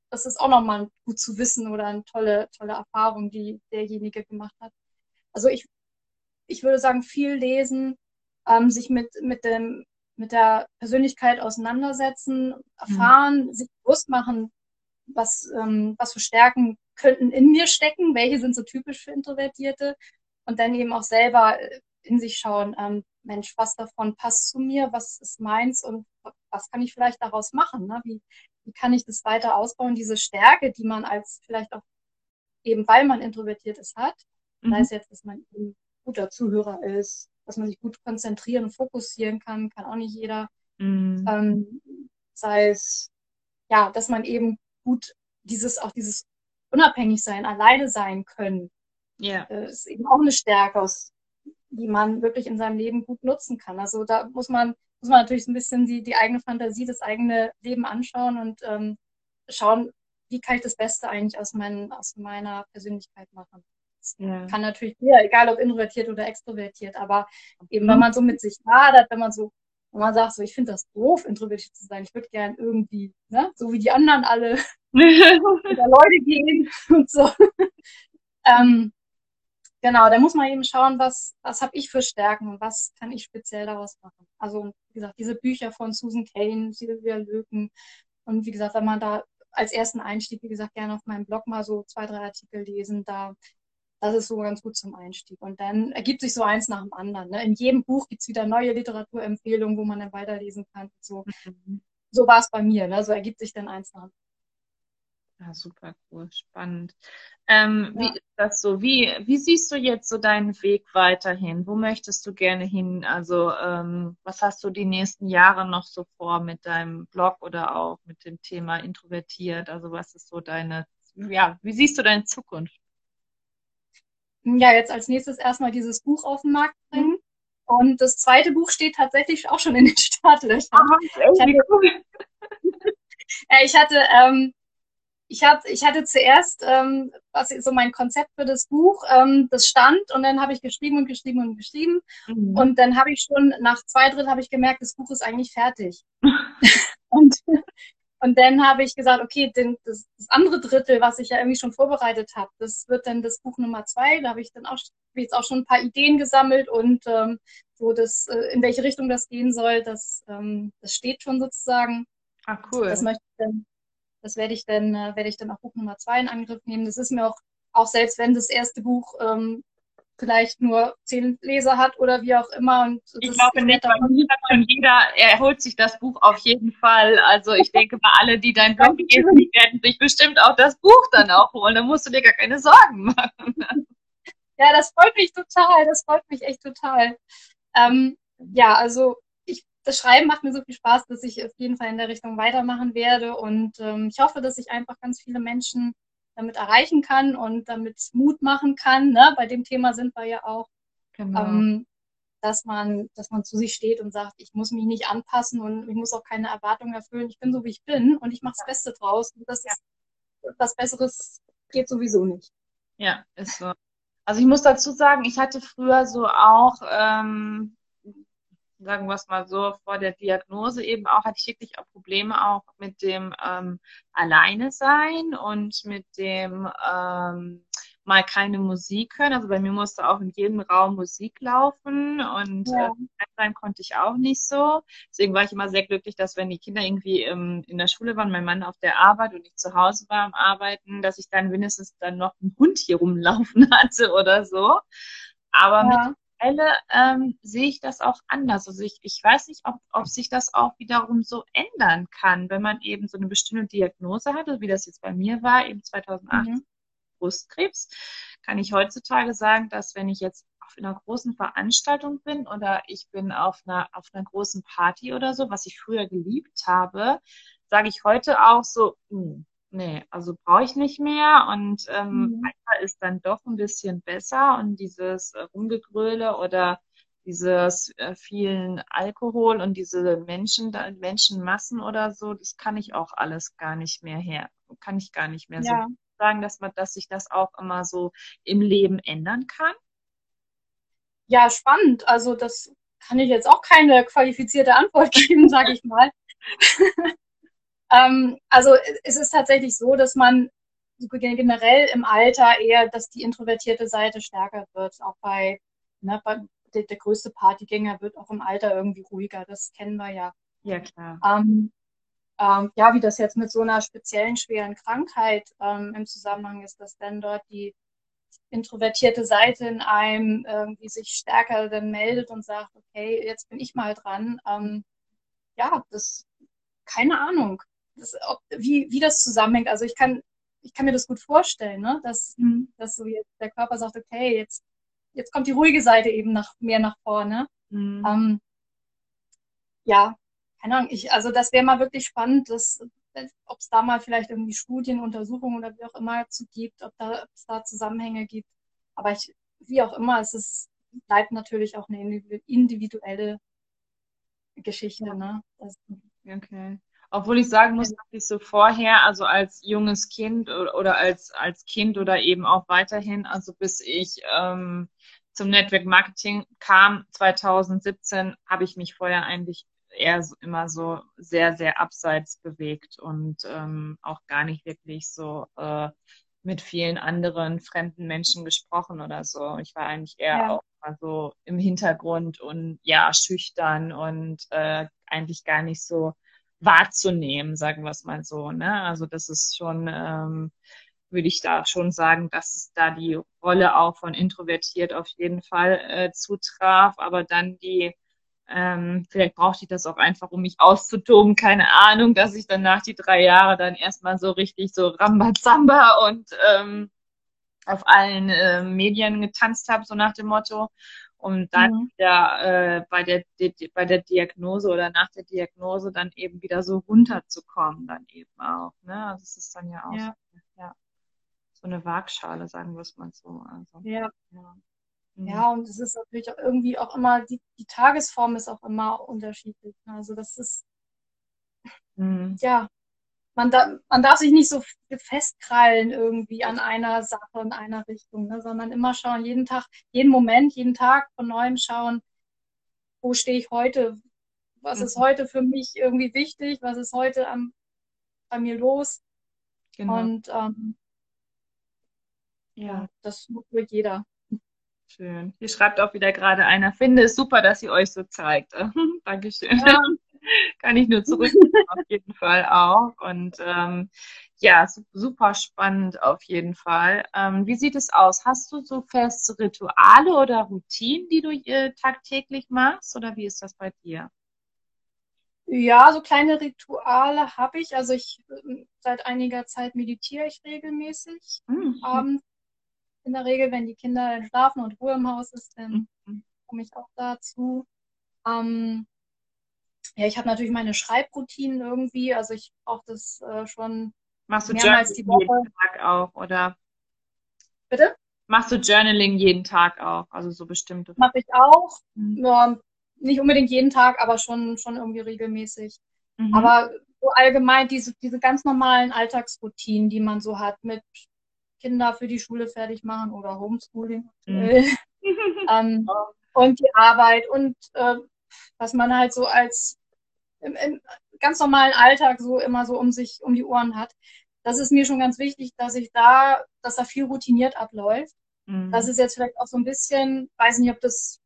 das ist auch nochmal gut zu wissen oder eine tolle, tolle Erfahrung, die derjenige gemacht hat. Also ich, ich würde sagen, viel lesen, ähm, sich mit, mit dem mit der Persönlichkeit auseinandersetzen, erfahren, mhm. sich bewusst machen, was, ähm, was für Stärken könnten in mir stecken, welche sind so typisch für Introvertierte und dann eben auch selber äh, in sich schauen, ähm, Mensch, was davon passt zu mir, was ist meins und was kann ich vielleicht daraus machen? Ne? Wie, wie kann ich das weiter ausbauen, diese Stärke, die man als vielleicht auch eben, weil man introvertiert ist, hat. Mhm. Sei es jetzt, dass man ein guter Zuhörer ist, dass man sich gut konzentrieren und fokussieren kann, kann auch nicht jeder. Mhm. Ähm, sei es, ja, dass man eben gut dieses, auch dieses unabhängig sein, alleine sein können, ja. Äh, ist eben auch eine Stärke, aus, die man wirklich in seinem Leben gut nutzen kann. Also da muss man, muss man natürlich so ein bisschen die, die eigene Fantasie, das eigene Leben anschauen und ähm, schauen, wie kann ich das Beste eigentlich aus, mein, aus meiner Persönlichkeit machen. Ja. kann natürlich jeder, egal ob introvertiert oder extrovertiert, aber eben wenn man so mit sich hadert, wenn man so, wenn man sagt, so ich finde das doof, introvertiert zu sein, ich würde gern irgendwie, ne, so wie die anderen alle über Leute gehen und so. ähm, genau, da muss man eben schauen, was, was habe ich für Stärken und was kann ich speziell daraus machen. Also, wie gesagt, diese Bücher von Susan Kane, Silvia Löken und wie gesagt, wenn man da als ersten Einstieg, wie gesagt, gerne auf meinem Blog mal so zwei, drei Artikel lesen. Da, das ist so ganz gut zum Einstieg. Und dann ergibt sich so eins nach dem anderen. Ne? In jedem Buch gibt es wieder neue Literaturempfehlungen, wo man dann weiterlesen kann. So, mhm. so war es bei mir. Ne? So ergibt sich dann eins nach dem anderen. Ja, super cool, spannend. Ähm, ja. Wie ist das so? Wie, wie siehst du jetzt so deinen Weg weiterhin? Wo möchtest du gerne hin? Also, ähm, was hast du die nächsten Jahre noch so vor mit deinem Blog oder auch mit dem Thema introvertiert? Also, was ist so deine, ja, wie siehst du deine Zukunft? Ja, jetzt als nächstes erstmal dieses Buch auf den Markt bringen. Mhm. Und das zweite Buch steht tatsächlich auch schon in den Startlöchern. Ah, ich hatte, cool. ich hatte ähm, ich, hab, ich hatte zuerst ähm, was so mein Konzept für das Buch, ähm, das stand und dann habe ich geschrieben und geschrieben und geschrieben mhm. und dann habe ich schon nach zwei Drittel habe ich gemerkt, das Buch ist eigentlich fertig. und, und dann habe ich gesagt, okay, den, das, das andere Drittel, was ich ja irgendwie schon vorbereitet habe, das wird dann das Buch Nummer zwei. Da habe ich dann auch jetzt auch schon ein paar Ideen gesammelt und ähm, so das, äh, in welche Richtung das gehen soll, das, ähm, das steht schon sozusagen. Ah, cool. Das möchte ich dann das werde ich dann, äh, werde ich dann auch Buch Nummer zwei in Angriff nehmen. Das ist mir auch, auch selbst wenn das erste Buch ähm, vielleicht nur zehn Leser hat oder wie auch immer. Und ich glaube nicht, weil schon jeder, er holt sich das Buch auf jeden Fall. Also ich denke mal, alle, die dein Blog lesen, die werden sich bestimmt auch das Buch dann auch holen. Da musst du dir gar keine Sorgen machen. Ja, das freut mich total. Das freut mich echt total. Ähm, ja, also das Schreiben macht mir so viel Spaß, dass ich auf jeden Fall in der Richtung weitermachen werde. Und ähm, ich hoffe, dass ich einfach ganz viele Menschen damit erreichen kann und damit Mut machen kann. Ne? Bei dem Thema sind wir ja auch. Genau. Ähm, dass man, dass man zu sich steht und sagt, ich muss mich nicht anpassen und ich muss auch keine Erwartungen erfüllen. Ich bin so, wie ich bin und ich mache das Beste draus. Und das ja. ist was Besseres geht sowieso nicht. Ja, ist so. Also ich muss dazu sagen, ich hatte früher so auch ähm, sagen wir es mal so, vor der Diagnose eben auch, hatte ich wirklich auch Probleme auch mit dem ähm, Alleine sein und mit dem ähm, mal keine Musik hören. Also bei mir musste auch in jedem Raum Musik laufen und ja. äh, sein konnte ich auch nicht so. Deswegen war ich immer sehr glücklich, dass wenn die Kinder irgendwie ähm, in der Schule waren, mein Mann auf der Arbeit und ich zu Hause war am Arbeiten, dass ich dann wenigstens dann noch einen Hund hier rumlaufen hatte oder so. Aber ja. mit mittlerweile ähm, sehe ich das auch anders. Also ich, ich weiß nicht, ob, ob sich das auch wiederum so ändern kann, wenn man eben so eine bestimmte Diagnose hatte, wie das jetzt bei mir war, eben 2008 mhm. Brustkrebs, kann ich heutzutage sagen, dass wenn ich jetzt auf einer großen Veranstaltung bin oder ich bin auf einer, auf einer großen Party oder so, was ich früher geliebt habe, sage ich heute auch so, mh, hm, nee, also brauche ich nicht mehr und ähm, mhm. ist dann doch ein bisschen besser und dieses äh, Rumgegröle oder dieses äh, vielen Alkohol und diese Menschen, Menschenmassen oder so, das kann ich auch alles gar nicht mehr her, kann ich gar nicht mehr ja. so sagen, dass man, dass sich das auch immer so im Leben ändern kann. Ja, spannend. Also das kann ich jetzt auch keine qualifizierte Antwort geben, sage ich mal. Ähm, also es ist tatsächlich so, dass man generell im Alter eher, dass die introvertierte Seite stärker wird, auch bei, ne, bei der, der größte Partygänger wird auch im Alter irgendwie ruhiger. Das kennen wir ja. Ja, klar. Ähm, ähm, ja, wie das jetzt mit so einer speziellen schweren Krankheit ähm, im Zusammenhang ist, dass dann dort die introvertierte Seite in einem irgendwie sich stärker dann meldet und sagt, okay, jetzt bin ich mal dran. Ähm, ja, das, keine Ahnung, das, ob, wie, wie das zusammenhängt. Also ich kann, ich kann mir das gut vorstellen, ne? dass, mhm. dass so jetzt der Körper sagt, okay, jetzt, jetzt kommt die ruhige Seite eben nach, mehr nach vorne. Mhm. Ähm, ja, keine Ahnung, ich, also das wäre mal wirklich spannend, dass, ob es da mal vielleicht irgendwie Studien, Untersuchungen oder wie auch immer zu gibt, ob da, es da Zusammenhänge gibt. Aber ich, wie auch immer, es ist, bleibt natürlich auch eine individuelle Geschichte. Ne? Das, okay. Obwohl ich sagen muss, dass ich so vorher, also als junges Kind oder, als, als Kind oder eben auch weiterhin, also bis ich ähm, zum Network Marketing kam, 2017, habe ich mich vorher eigentlich eher so, immer so sehr, sehr abseits bewegt und ähm, auch gar nicht wirklich so äh, mit vielen anderen fremden Menschen gesprochen oder so. Ich war eigentlich eher ja. auch mal so im Hintergrund und ja, schüchtern und äh, eigentlich gar nicht so wahrzunehmen, sagen wir es mal so. Ne? Also das ist schon, ähm, würde ich da schon sagen, dass es da die Rolle auch von introvertiert auf jeden Fall äh, zutraf, aber dann die ähm, vielleicht brauchte ich das auch einfach, um mich auszutoben, keine Ahnung, dass ich dann nach die drei Jahre dann erstmal so richtig so Rambazamba und ähm, auf allen äh, Medien getanzt habe, so nach dem Motto. Und dann mhm. wieder äh, bei, der, die, bei der Diagnose oder nach der Diagnose dann eben wieder so runterzukommen, dann eben auch. Ne? Also es ist dann ja auch ja. So, ja, so eine Waagschale, sagen wir es mal so. Also, ja. ja. Mhm. Ja, und es ist natürlich auch irgendwie auch immer, die, die Tagesform ist auch immer unterschiedlich. Also das ist, mhm. ja, man, da, man darf sich nicht so festkrallen irgendwie an einer Sache in einer Richtung, ne, sondern immer schauen, jeden Tag, jeden Moment, jeden Tag von neuem schauen, wo stehe ich heute, was mhm. ist heute für mich irgendwie wichtig, was ist heute am, bei mir los. Genau. Und ähm, ja, das für jeder. Schön. Hier schreibt auch wieder gerade einer, finde es super, dass sie euch so zeigt. Dankeschön. Ja. Kann ich nur zurück auf jeden Fall auch. Und ähm, ja, super spannend auf jeden Fall. Ähm, wie sieht es aus? Hast du so feste Rituale oder Routinen, die du äh, tagtäglich machst? Oder wie ist das bei dir? Ja, so kleine Rituale habe ich. Also ich ähm, seit einiger Zeit meditiere ich regelmäßig. Mhm. Abends in der Regel, wenn die Kinder schlafen und Ruhe im Haus ist, dann mhm. komme ich auch dazu. Ähm, ja, ich habe natürlich meine Schreibroutinen irgendwie, also ich brauche das äh, schon Machst du mehrmals Journaling die Woche. jeden Tag auch, oder? Bitte? Machst du Journaling jeden Tag auch, also so bestimmte? Mache ich auch. Mhm. Ja, nicht unbedingt jeden Tag, aber schon, schon irgendwie regelmäßig. Mhm. Aber so allgemein diese, diese ganz normalen Alltagsroutinen, die man so hat mit Kinder für die Schule fertig machen oder Homeschooling. Mhm. ähm, und die Arbeit und äh, was man halt so als im, im, ganz normalen Alltag so immer so um sich, um die Ohren hat. Das ist mir schon ganz wichtig, dass ich da, dass da viel routiniert abläuft. Mhm. Das ist jetzt vielleicht auch so ein bisschen, weiß nicht, ob das,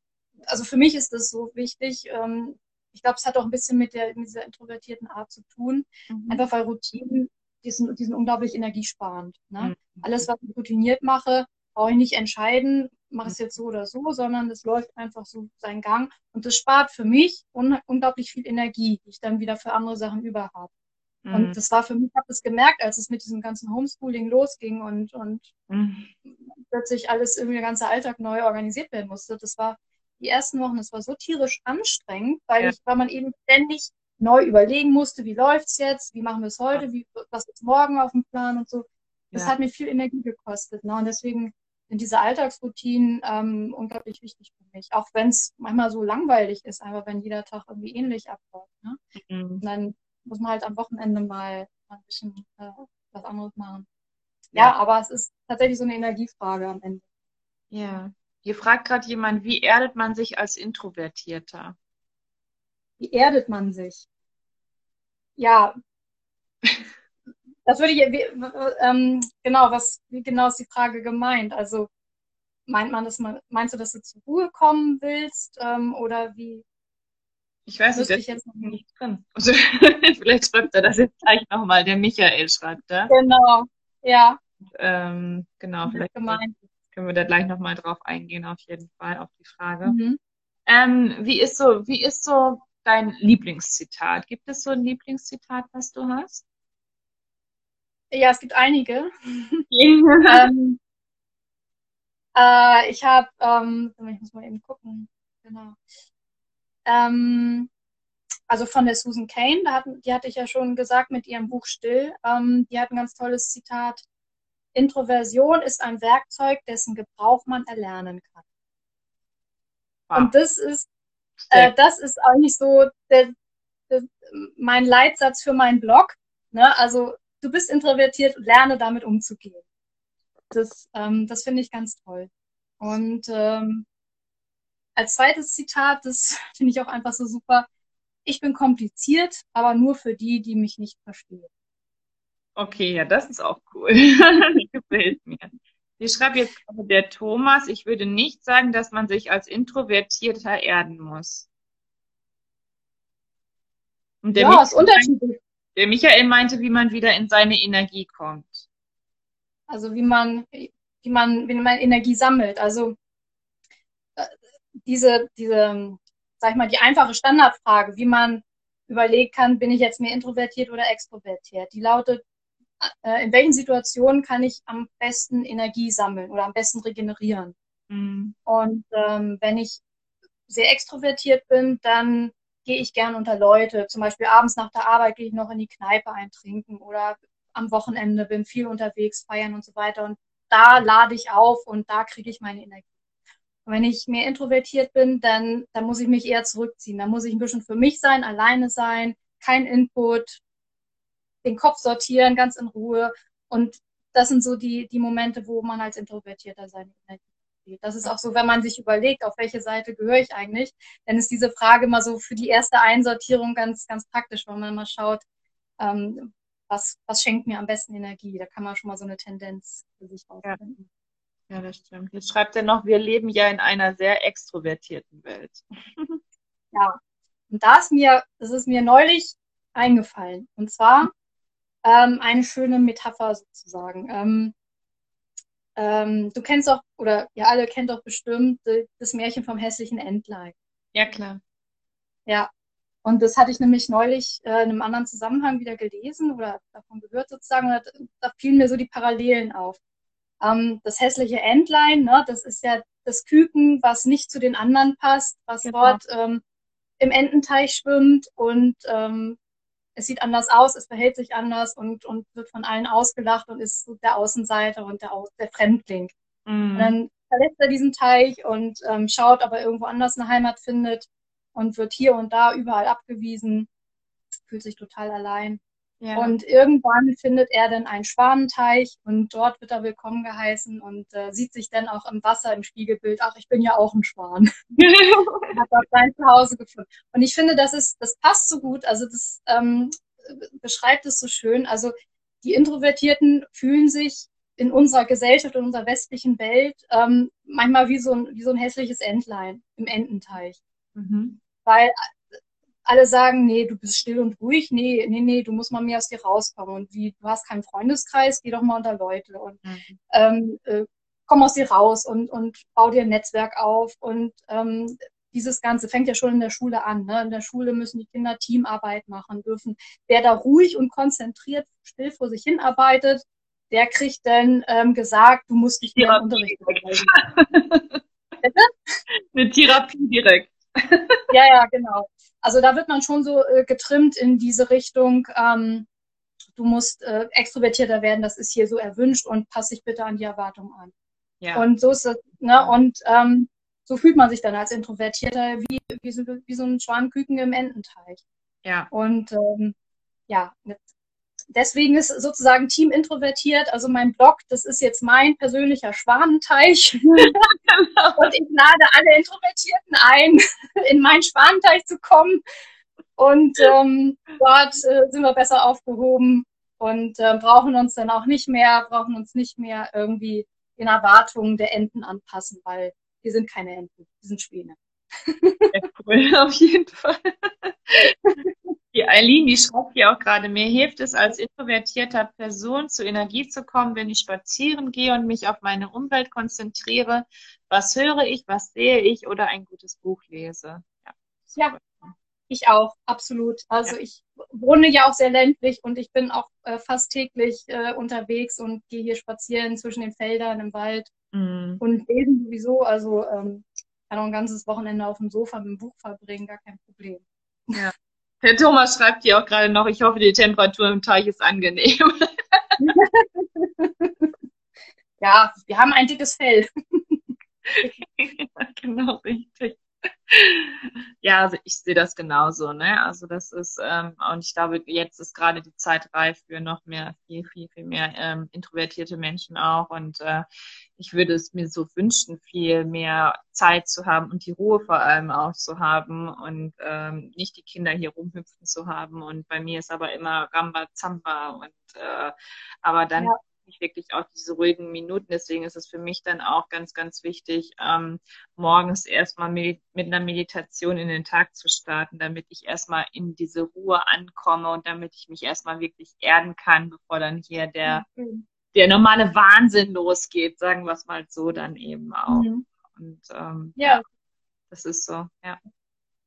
also für mich ist das so wichtig. Ähm, ich glaube, es hat auch ein bisschen mit, der, mit dieser introvertierten Art zu tun. Mhm. Einfach weil Routinen die sind, die sind unglaublich energiesparend. Ne? Mhm. Alles, was ich routiniert mache, brauche ich nicht entscheiden, mache ich es jetzt so oder so, sondern es läuft einfach so seinen Gang. Und das spart für mich un unglaublich viel Energie, die ich dann wieder für andere Sachen über habe. Mhm. Und das war für mich, ich habe das gemerkt, als es mit diesem ganzen Homeschooling losging und, und mhm. plötzlich alles irgendwie der ganze Alltag neu organisiert werden musste. Das war die ersten Wochen, das war so tierisch anstrengend, weil, ja. ich, weil man eben ständig neu überlegen musste, wie läuft's jetzt, wie machen wir es heute, wie, was ist morgen auf dem Plan und so. Das ja. hat mir viel Energie gekostet. Ne? Und deswegen sind diese Alltagsroutinen ähm, unglaublich wichtig für mich. Auch wenn es manchmal so langweilig ist, einfach wenn jeder Tag irgendwie ähnlich abläuft. Ne? Mhm. Dann muss man halt am Wochenende mal ein bisschen äh, was anderes machen. Ja, ja, aber es ist tatsächlich so eine Energiefrage am Ende. Ja. Hier fragt gerade jemand, wie erdet man sich als Introvertierter? Wie erdet man sich? Ja, das würde ich, ähm, genau, was, wie genau ist die Frage gemeint? Also, meint man das meinst du, dass du zur Ruhe kommen willst? Ähm, oder wie? Ich weiß nicht, ist jetzt noch nicht drin. Also, vielleicht schreibt er das jetzt gleich nochmal. Der Michael schreibt da. Genau, ja. Ähm, genau, vielleicht gemeint. können wir da gleich nochmal drauf eingehen, auf jeden Fall, auf die Frage. Mhm. Ähm, wie ist so, wie ist so dein Lieblingszitat? Gibt es so ein Lieblingszitat, was du hast? Ja, es gibt einige. ähm, äh, ich habe, ähm, ich muss mal eben gucken. Genau. Ähm, also von der Susan Kane, da hatten, die hatte ich ja schon gesagt mit ihrem Buch Still. Ähm, die hat ein ganz tolles Zitat. Introversion ist ein Werkzeug, dessen Gebrauch man erlernen kann. Wow. Und das ist, äh, das ist eigentlich so der, der, mein Leitsatz für meinen Blog. Ne? Also du bist introvertiert, lerne damit umzugehen. Das, ähm, das finde ich ganz toll. Und ähm, als zweites Zitat, das finde ich auch einfach so super. Ich bin kompliziert, aber nur für die, die mich nicht verstehen. Okay, ja, das ist auch cool. Gefällt mir. Hier schreibt jetzt der Thomas, ich würde nicht sagen, dass man sich als Introvertierter erden muss. Ja, ist unterschiedlich. Der Michael meinte, wie man wieder in seine Energie kommt. Also wie man, wie man, wie man Energie sammelt. Also äh, diese, diese, sag ich mal, die einfache Standardfrage, wie man überlegen kann, bin ich jetzt mehr introvertiert oder extrovertiert, die lautet, äh, in welchen Situationen kann ich am besten Energie sammeln oder am besten regenerieren. Mhm. Und ähm, wenn ich sehr extrovertiert bin, dann gehe ich gern unter Leute. Zum Beispiel abends nach der Arbeit gehe ich noch in die Kneipe eintrinken oder am Wochenende bin viel unterwegs, feiern und so weiter. Und da lade ich auf und da kriege ich meine Energie. Und wenn ich mehr introvertiert bin, dann, dann muss ich mich eher zurückziehen. Dann muss ich ein bisschen für mich sein, alleine sein, kein Input, den Kopf sortieren, ganz in Ruhe. Und das sind so die, die Momente, wo man als Introvertierter seine Energie spielt. Das ist auch so, wenn man sich überlegt, auf welche Seite gehöre ich eigentlich, dann ist diese Frage immer so für die erste Einsortierung ganz, ganz praktisch, wenn man mal schaut, ähm, was, was schenkt mir am besten Energie. Da kann man schon mal so eine Tendenz für sich rausfinden. Ja. ja, das stimmt. Jetzt schreibt er noch, wir leben ja in einer sehr extrovertierten Welt. ja, und da ist mir, das ist mir neulich eingefallen. Und zwar ähm, eine schöne Metapher sozusagen. Ähm, ähm, du kennst doch, oder ihr alle kennt doch bestimmt das Märchen vom hässlichen Entlein. Ja, klar. Ja. Und das hatte ich nämlich neulich äh, in einem anderen Zusammenhang wieder gelesen oder davon gehört sozusagen. Und da, da fielen mir so die Parallelen auf. Ähm, das hässliche Entlein, ne, das ist ja das Küken, was nicht zu den anderen passt, was genau. dort ähm, im Ententeich schwimmt und ähm, es sieht anders aus, es verhält sich anders und, und wird von allen ausgelacht und ist der Außenseiter und der, der Fremdling. Mhm. Und dann verlässt er diesen Teich und ähm, schaut, ob er irgendwo anders eine Heimat findet und wird hier und da überall abgewiesen, fühlt sich total allein. Ja. Und irgendwann findet er dann einen Schwanenteich und dort wird er willkommen geheißen und äh, sieht sich dann auch im Wasser im Spiegelbild, ach, ich bin ja auch ein Schwan. hat dort sein Zuhause gefunden. Und ich finde, das ist, das passt so gut. Also das ähm, beschreibt es so schön. Also die Introvertierten fühlen sich in unserer Gesellschaft, in unserer westlichen Welt ähm, manchmal wie so, ein, wie so ein hässliches Entlein im Ententeich. Mhm. Weil alle sagen, nee, du bist still und ruhig, nee, nee, nee, du musst mal mehr aus dir rauskommen und wie, du hast keinen Freundeskreis, geh doch mal unter Leute und mhm. ähm, äh, komm aus dir raus und, und bau dir ein Netzwerk auf und ähm, dieses Ganze fängt ja schon in der Schule an. Ne? In der Schule müssen die Kinder Teamarbeit machen dürfen. Wer da ruhig und konzentriert still vor sich hin arbeitet, der kriegt dann ähm, gesagt, du musst dich mehr im Unterricht Eine Therapie direkt. ja, ja, genau. Also da wird man schon so äh, getrimmt in diese Richtung, ähm, du musst äh, extrovertierter werden, das ist hier so erwünscht und pass dich bitte an die Erwartungen an. Ja. Und so ist es, ne? Und ähm, so fühlt man sich dann als Introvertierter wie, wie, so, wie so ein Schwanküken im Ententeich. Ja. Und ähm, ja, deswegen ist sozusagen Team introvertiert. Also mein Blog, das ist jetzt mein persönlicher Schwanenteich. genau. Und ich lade alle Introvertierten ein, in meinen Schwanenteich zu kommen. Und ähm, dort äh, sind wir besser aufgehoben und äh, brauchen uns dann auch nicht mehr, brauchen uns nicht mehr irgendwie den Erwartungen der Enten anpassen, weil wir sind keine Enten, wir sind Schwäne. Ja, cool, auf jeden Fall. Die Eileen, die schreibt hier auch gerade, mir hilft es als introvertierter Person zur Energie zu kommen, wenn ich spazieren gehe und mich auf meine Umwelt konzentriere. Was höre ich, was sehe ich oder ein gutes Buch lese. Ja, ja ich auch, absolut. Also ja. ich wohne ja auch sehr ländlich und ich bin auch äh, fast täglich äh, unterwegs und gehe hier spazieren zwischen den Feldern im Wald mm. und lesen sowieso. Also ähm, kann auch ein ganzes Wochenende auf dem Sofa mit dem Buch verbringen, gar kein Problem. Ja. Herr Thomas schreibt hier auch gerade noch, ich hoffe, die Temperatur im Teich ist angenehm. ja, wir haben ein dickes Fell. genau, richtig. Ja, also ich sehe das genauso, ne? Also das ist, ähm, und ich glaube, jetzt ist gerade die Zeit reif für noch mehr, viel, viel, viel mehr ähm, introvertierte Menschen auch. Und äh, ich würde es mir so wünschen, viel mehr Zeit zu haben und die Ruhe vor allem auch zu haben und ähm, nicht die Kinder hier rumhüpfen zu haben. Und bei mir ist aber immer Ramba Zamba und äh, aber dann ja ich wirklich auch diese ruhigen Minuten. Deswegen ist es für mich dann auch ganz, ganz wichtig, ähm, morgens erstmal mit, mit einer Meditation in den Tag zu starten, damit ich erstmal in diese Ruhe ankomme und damit ich mich erstmal wirklich erden kann, bevor dann hier der, mhm. der normale Wahnsinn losgeht, sagen wir es mal so dann eben auch. Mhm. Und ähm, ja. ja, das ist so, ja.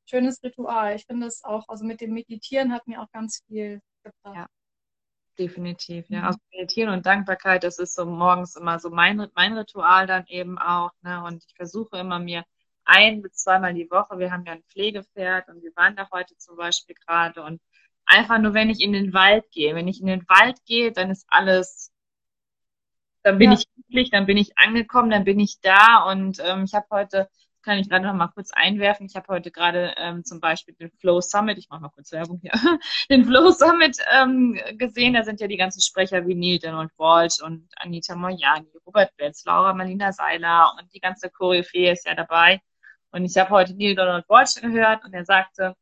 Schönes Ritual. Ich finde es auch, also mit dem Meditieren hat mir auch ganz viel gebracht. Ja definitiv. Ja, also Meditieren und Dankbarkeit, das ist so morgens immer so mein, mein Ritual dann eben auch. Ne? Und ich versuche immer mir ein bis zweimal die Woche, wir haben ja ein Pflegepferd und wir waren da heute zum Beispiel gerade und einfach nur, wenn ich in den Wald gehe, wenn ich in den Wald gehe, dann ist alles, dann bin ja. ich glücklich, dann bin ich angekommen, dann bin ich da und ähm, ich habe heute kann ich gerade noch mal kurz einwerfen. Ich habe heute gerade ähm, zum Beispiel den Flow Summit, ich mache mal kurz Werbung hier, den Flow Summit ähm, gesehen. Da sind ja die ganzen Sprecher wie Neil Donald Walsh und Anita Moyani, Robert Betz, Laura Marlina Seiler und die ganze Koryphäe ist ja dabei. Und ich habe heute Neil Donald Walsh gehört und er sagte,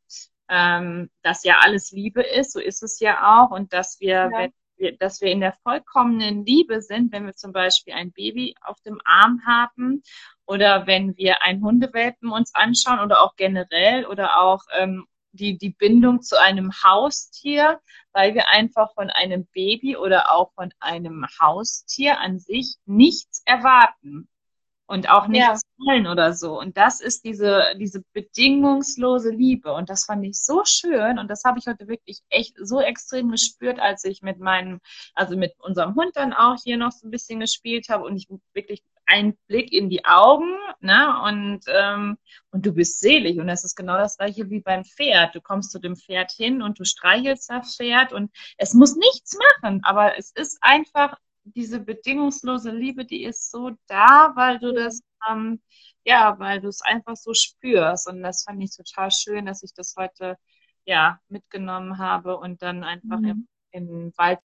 ähm, dass ja alles Liebe ist, so ist es ja auch, und dass wir, ja. wenn wir, dass wir in der vollkommenen Liebe sind, wenn wir zum Beispiel ein Baby auf dem Arm haben oder wenn wir ein Hundewelpen uns anschauen oder auch generell oder auch ähm, die, die Bindung zu einem Haustier, weil wir einfach von einem Baby oder auch von einem Haustier an sich nichts erwarten und auch nichts ja. wollen oder so. Und das ist diese, diese bedingungslose Liebe. Und das fand ich so schön. Und das habe ich heute wirklich echt so extrem gespürt, als ich mit meinem, also mit unserem Hund dann auch hier noch so ein bisschen gespielt habe und ich wirklich einen Blick in die Augen, ne? Und, ähm, und du bist selig. Und das ist genau das gleiche wie beim Pferd. Du kommst zu dem Pferd hin und du streichelst das Pferd und es muss nichts machen, aber es ist einfach diese bedingungslose Liebe, die ist so da, weil du das, ähm, ja, weil du es einfach so spürst. Und das fand ich total schön, dass ich das heute, ja, mitgenommen habe und dann einfach mhm. im, im Wald.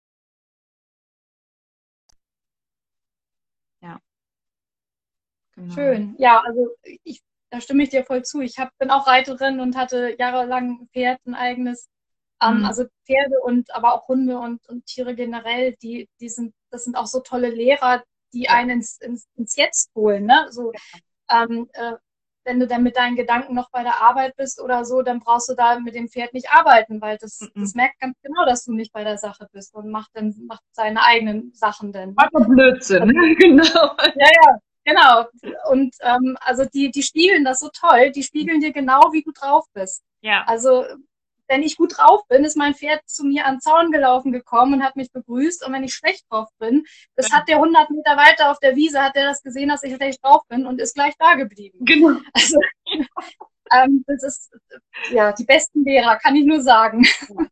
Ja. Genau. Schön. Ja, also ich, da stimme ich dir voll zu. Ich hab, bin auch Reiterin und hatte jahrelang ein Pferd, ein eigenes. Ähm, mhm. Also Pferde und aber auch Hunde und, und Tiere generell, die, die sind das sind auch so tolle Lehrer, die einen ins, ins, ins Jetzt holen. Ne? So, ähm, äh, wenn du dann mit deinen Gedanken noch bei der Arbeit bist oder so, dann brauchst du da mit dem Pferd nicht arbeiten, weil das, mhm. das merkt ganz genau, dass du nicht bei der Sache bist und macht dann macht seine eigenen Sachen dann. Aber Blödsinn, ne? genau. Ja, ja, genau. Und ähm, also die, die spiegeln das so toll, die spiegeln dir genau, wie du drauf bist. Ja. Also wenn ich gut drauf bin, ist mein Pferd zu mir an den Zaun gelaufen gekommen und hat mich begrüßt. Und wenn ich schlecht drauf bin, das ja. hat der 100 Meter weiter auf der Wiese, hat der das gesehen, dass ich schlecht drauf bin und ist gleich da geblieben. Genau. Also, ähm, das ist, ja, die besten Lehrer, kann ich nur sagen. Ja.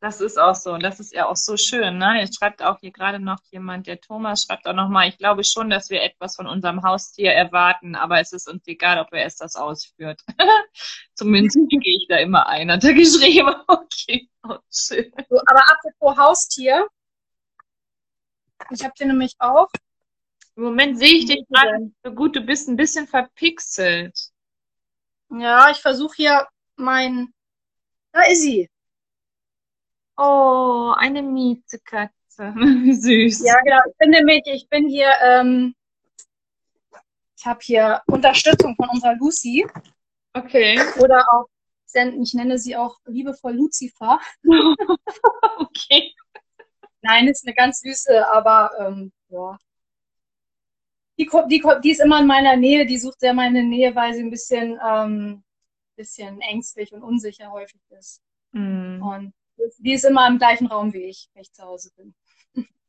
Das ist auch so und das ist ja auch so schön. Ne? Jetzt schreibt auch hier gerade noch jemand, der Thomas schreibt auch nochmal, ich glaube schon, dass wir etwas von unserem Haustier erwarten, aber es ist uns egal, ob er es das ausführt. Zumindest gehe ich da immer ein, hat er geschrieben. Okay, oh, schön. So, aber apropos Haustier, ich habe den nämlich auch. Im Moment sehe ich dich gerade so gut, du bist ein bisschen verpixelt. Ja, ich versuche hier mein. Da ist sie. Oh, eine Miezekatze. Wie süß. Ja, genau. Ich bin nämlich, ich bin hier ähm, ich habe hier Unterstützung von unserer Lucy. Okay. Oder auch, ich nenne sie auch liebevoll Lucifer. okay. Nein, ist eine ganz süße, aber ähm, ja. Die, die, die ist immer in meiner Nähe, die sucht sehr meine Nähe, weil sie ein bisschen, ähm, bisschen ängstlich und unsicher häufig ist. Mm. Und die ist immer im gleichen Raum wie ich, wenn ich zu Hause bin.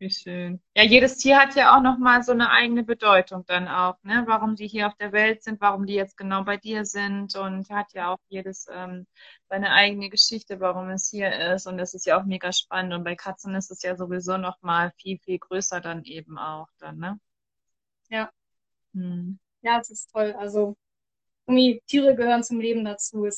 Wie schön. Ja, jedes Tier hat ja auch nochmal so eine eigene Bedeutung dann auch, ne? Warum die hier auf der Welt sind, warum die jetzt genau bei dir sind und hat ja auch jedes ähm, seine eigene Geschichte, warum es hier ist und das ist ja auch mega spannend und bei Katzen ist es ja sowieso nochmal viel, viel größer dann eben auch dann, ne? Ja. Hm. Ja, es ist toll. Also irgendwie Tiere gehören zum Leben dazu. Ja,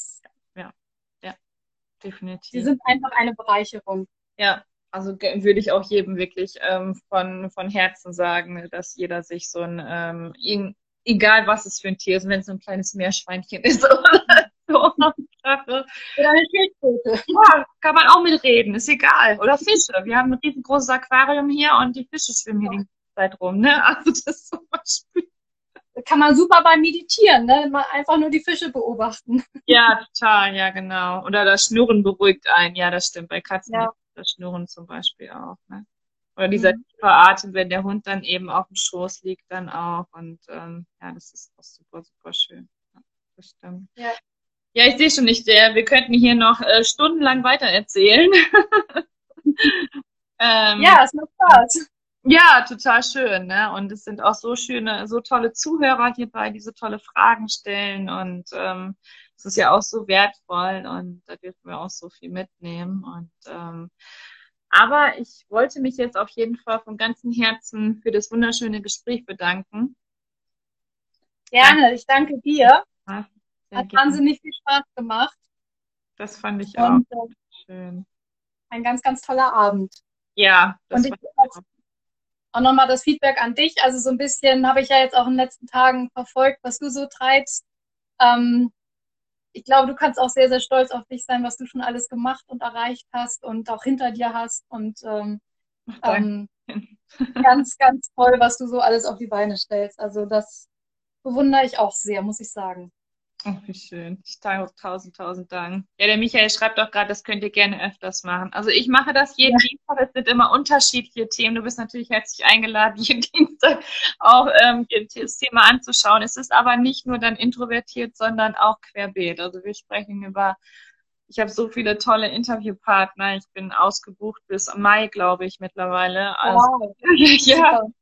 definitiv. Sie sind einfach eine Bereicherung. Ja, also würde ich auch jedem wirklich ähm, von, von Herzen sagen, dass jeder sich so ein, ähm, egal was es für ein Tier ist, wenn es so ein kleines Meerschweinchen ist oder so. Oder eine Schildkröte. Ja, kann man auch mitreden, ist egal. Oder Fische. Wir haben ein riesengroßes Aquarium hier und die Fische schwimmen hier die ganze Zeit rum. Ne? Also das zum Beispiel. Kann man super beim Meditieren, ne? Mal einfach nur die Fische beobachten. Ja, total, ja, genau. Oder das Schnurren beruhigt einen, ja, das stimmt. Bei Katzen ja das Schnurren zum Beispiel auch. Ne? Oder dieser mhm. tiefe Atem, wenn der Hund dann eben auf dem Schoß liegt, dann auch. Und ähm, ja, das ist auch super, super schön. Ja, das stimmt. Ja. Ja, ich sehe schon nicht, der, wir könnten hier noch äh, stundenlang weiter erzählen. ähm, ja, es macht Spaß. Ja, total schön, ne? Und es sind auch so schöne, so tolle Zuhörer hierbei, die so tolle Fragen stellen und ähm, es ist ja auch so wertvoll und da dürfen wir auch so viel mitnehmen. Und ähm, aber ich wollte mich jetzt auf jeden Fall von ganzem Herzen für das wunderschöne Gespräch bedanken. Gerne, ich danke dir. Ja, Hat wahnsinnig viel Spaß gemacht. Das fand ich auch und, äh, schön. Ein ganz, ganz toller Abend. Ja, das und ich auch. Auch nochmal das Feedback an dich. Also so ein bisschen habe ich ja jetzt auch in den letzten Tagen verfolgt, was du so treibst. Ähm, ich glaube, du kannst auch sehr, sehr stolz auf dich sein, was du schon alles gemacht und erreicht hast und auch hinter dir hast. Und ähm, ähm, ganz, ganz toll, was du so alles auf die Beine stellst. Also das bewundere ich auch sehr, muss ich sagen. Ach, wie schön. Ich danke tausend, tausend Dank. Ja, der Michael schreibt auch gerade, das könnt ihr gerne öfters machen. Also ich mache das jeden ja. Dienstag. Es sind immer unterschiedliche Themen. Du bist natürlich herzlich eingeladen, jeden Dienstag auch ähm, das Thema anzuschauen. Es ist aber nicht nur dann introvertiert, sondern auch querbeet. Also wir sprechen über, ich habe so viele tolle Interviewpartner. Ich bin ausgebucht bis Mai, glaube ich, mittlerweile. Also, wow. ja. Super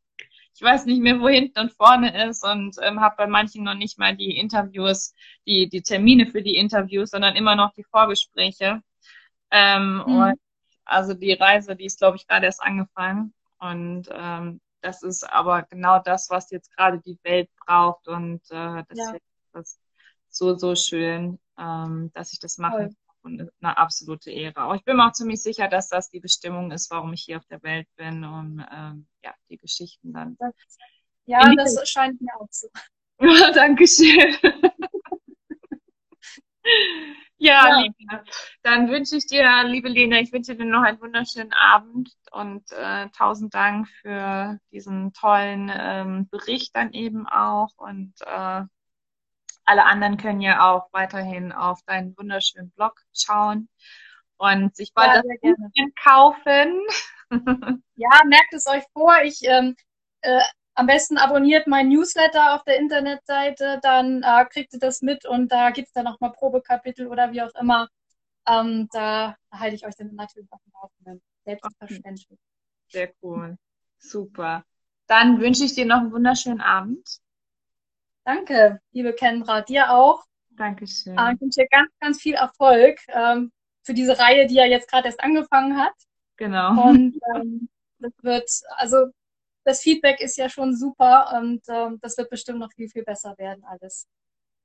ich weiß nicht mehr, wo hinten und vorne ist und ähm, habe bei manchen noch nicht mal die Interviews, die, die Termine für die Interviews, sondern immer noch die Vorgespräche. Ähm, mhm. Und also die Reise, die ist, glaube ich, gerade erst angefangen. Und ähm, das ist aber genau das, was jetzt gerade die Welt braucht. Und äh, deswegen ja. ist das so, so schön, ähm, dass ich das mache und eine absolute Ehre. Aber ich bin mir auch ziemlich sicher, dass das die Bestimmung ist, warum ich hier auf der Welt bin, um ähm, ja, die Geschichten dann. Ja, das Welt. scheint mir auch so. Dankeschön. ja, ja, liebe. Dann wünsche ich dir, liebe Lena, ich wünsche dir noch einen wunderschönen Abend und äh, tausend Dank für diesen tollen ähm, Bericht dann eben auch und äh, alle anderen können ja auch weiterhin auf deinen wunderschönen Blog schauen und sich bald ja, das kaufen. ja, merkt es euch vor. Ich ähm, äh, am besten abonniert mein Newsletter auf der Internetseite, dann äh, kriegt ihr das mit und da gibt es dann nochmal Probekapitel oder wie auch immer. Ähm, da halte ich euch dann natürlich auf dem Laufenden. Selbstverständlich. Sehr cool. Super. Dann wünsche ich dir noch einen wunderschönen Abend. Danke, liebe Kendra, dir auch. Dankeschön. Äh, ich wünsche dir ganz, ganz viel Erfolg ähm, für diese Reihe, die ja jetzt gerade erst angefangen hat. Genau. Und ähm, das wird, also das Feedback ist ja schon super und ähm, das wird bestimmt noch viel, viel besser werden alles.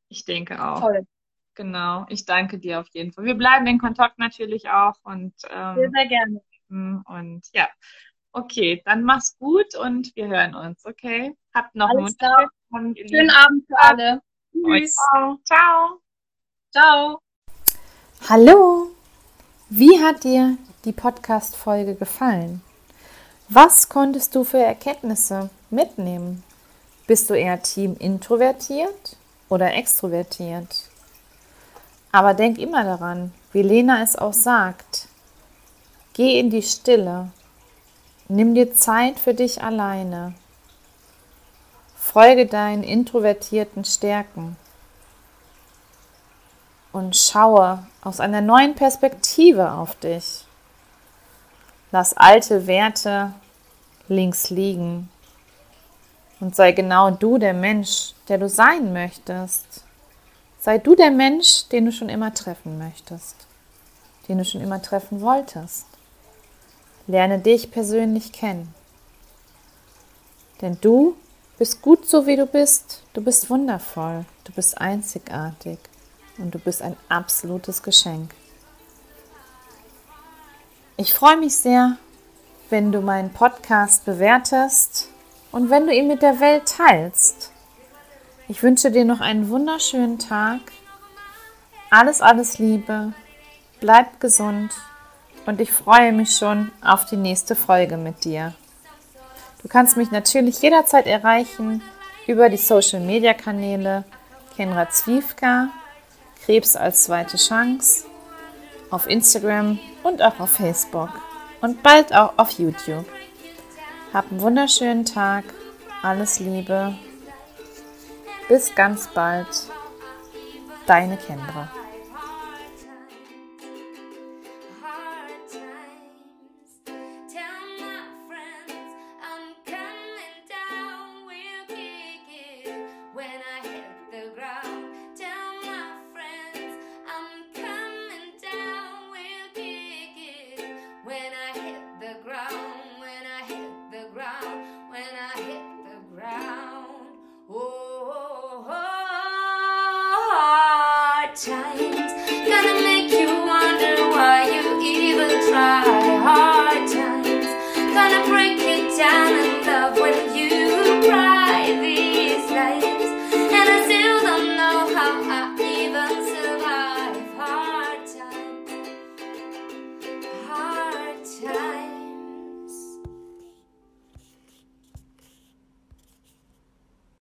Ich denke auch. Toll. Genau, ich danke dir auf jeden Fall. Wir bleiben in Kontakt natürlich auch und ähm, sehr, sehr gerne. Und ja, okay, dann mach's gut und wir hören uns, okay? Habt noch einen und schönen Abend für alle. Tschüss. Ciao. Ciao. Hallo. Wie hat dir die Podcast-Folge gefallen? Was konntest du für Erkenntnisse mitnehmen? Bist du eher Team introvertiert oder extrovertiert? Aber denk immer daran, wie Lena es auch sagt, geh in die Stille, nimm dir Zeit für dich alleine, folge deinen introvertierten Stärken und schaue aus einer neuen Perspektive auf dich. Lass alte Werte links liegen und sei genau du der Mensch, der du sein möchtest. Sei du der Mensch, den du schon immer treffen möchtest, den du schon immer treffen wolltest. Lerne dich persönlich kennen. Denn du bist gut so, wie du bist. Du bist wundervoll. Du bist einzigartig. Und du bist ein absolutes Geschenk. Ich freue mich sehr, wenn du meinen Podcast bewertest und wenn du ihn mit der Welt teilst. Ich wünsche dir noch einen wunderschönen Tag. Alles, alles Liebe. Bleib gesund und ich freue mich schon auf die nächste Folge mit dir. Du kannst mich natürlich jederzeit erreichen über die Social Media Kanäle Kenra Zwiefka, Krebs als zweite Chance, auf Instagram und auch auf Facebook und bald auch auf YouTube. Hab einen wunderschönen Tag, alles Liebe, bis ganz bald, deine Kendra.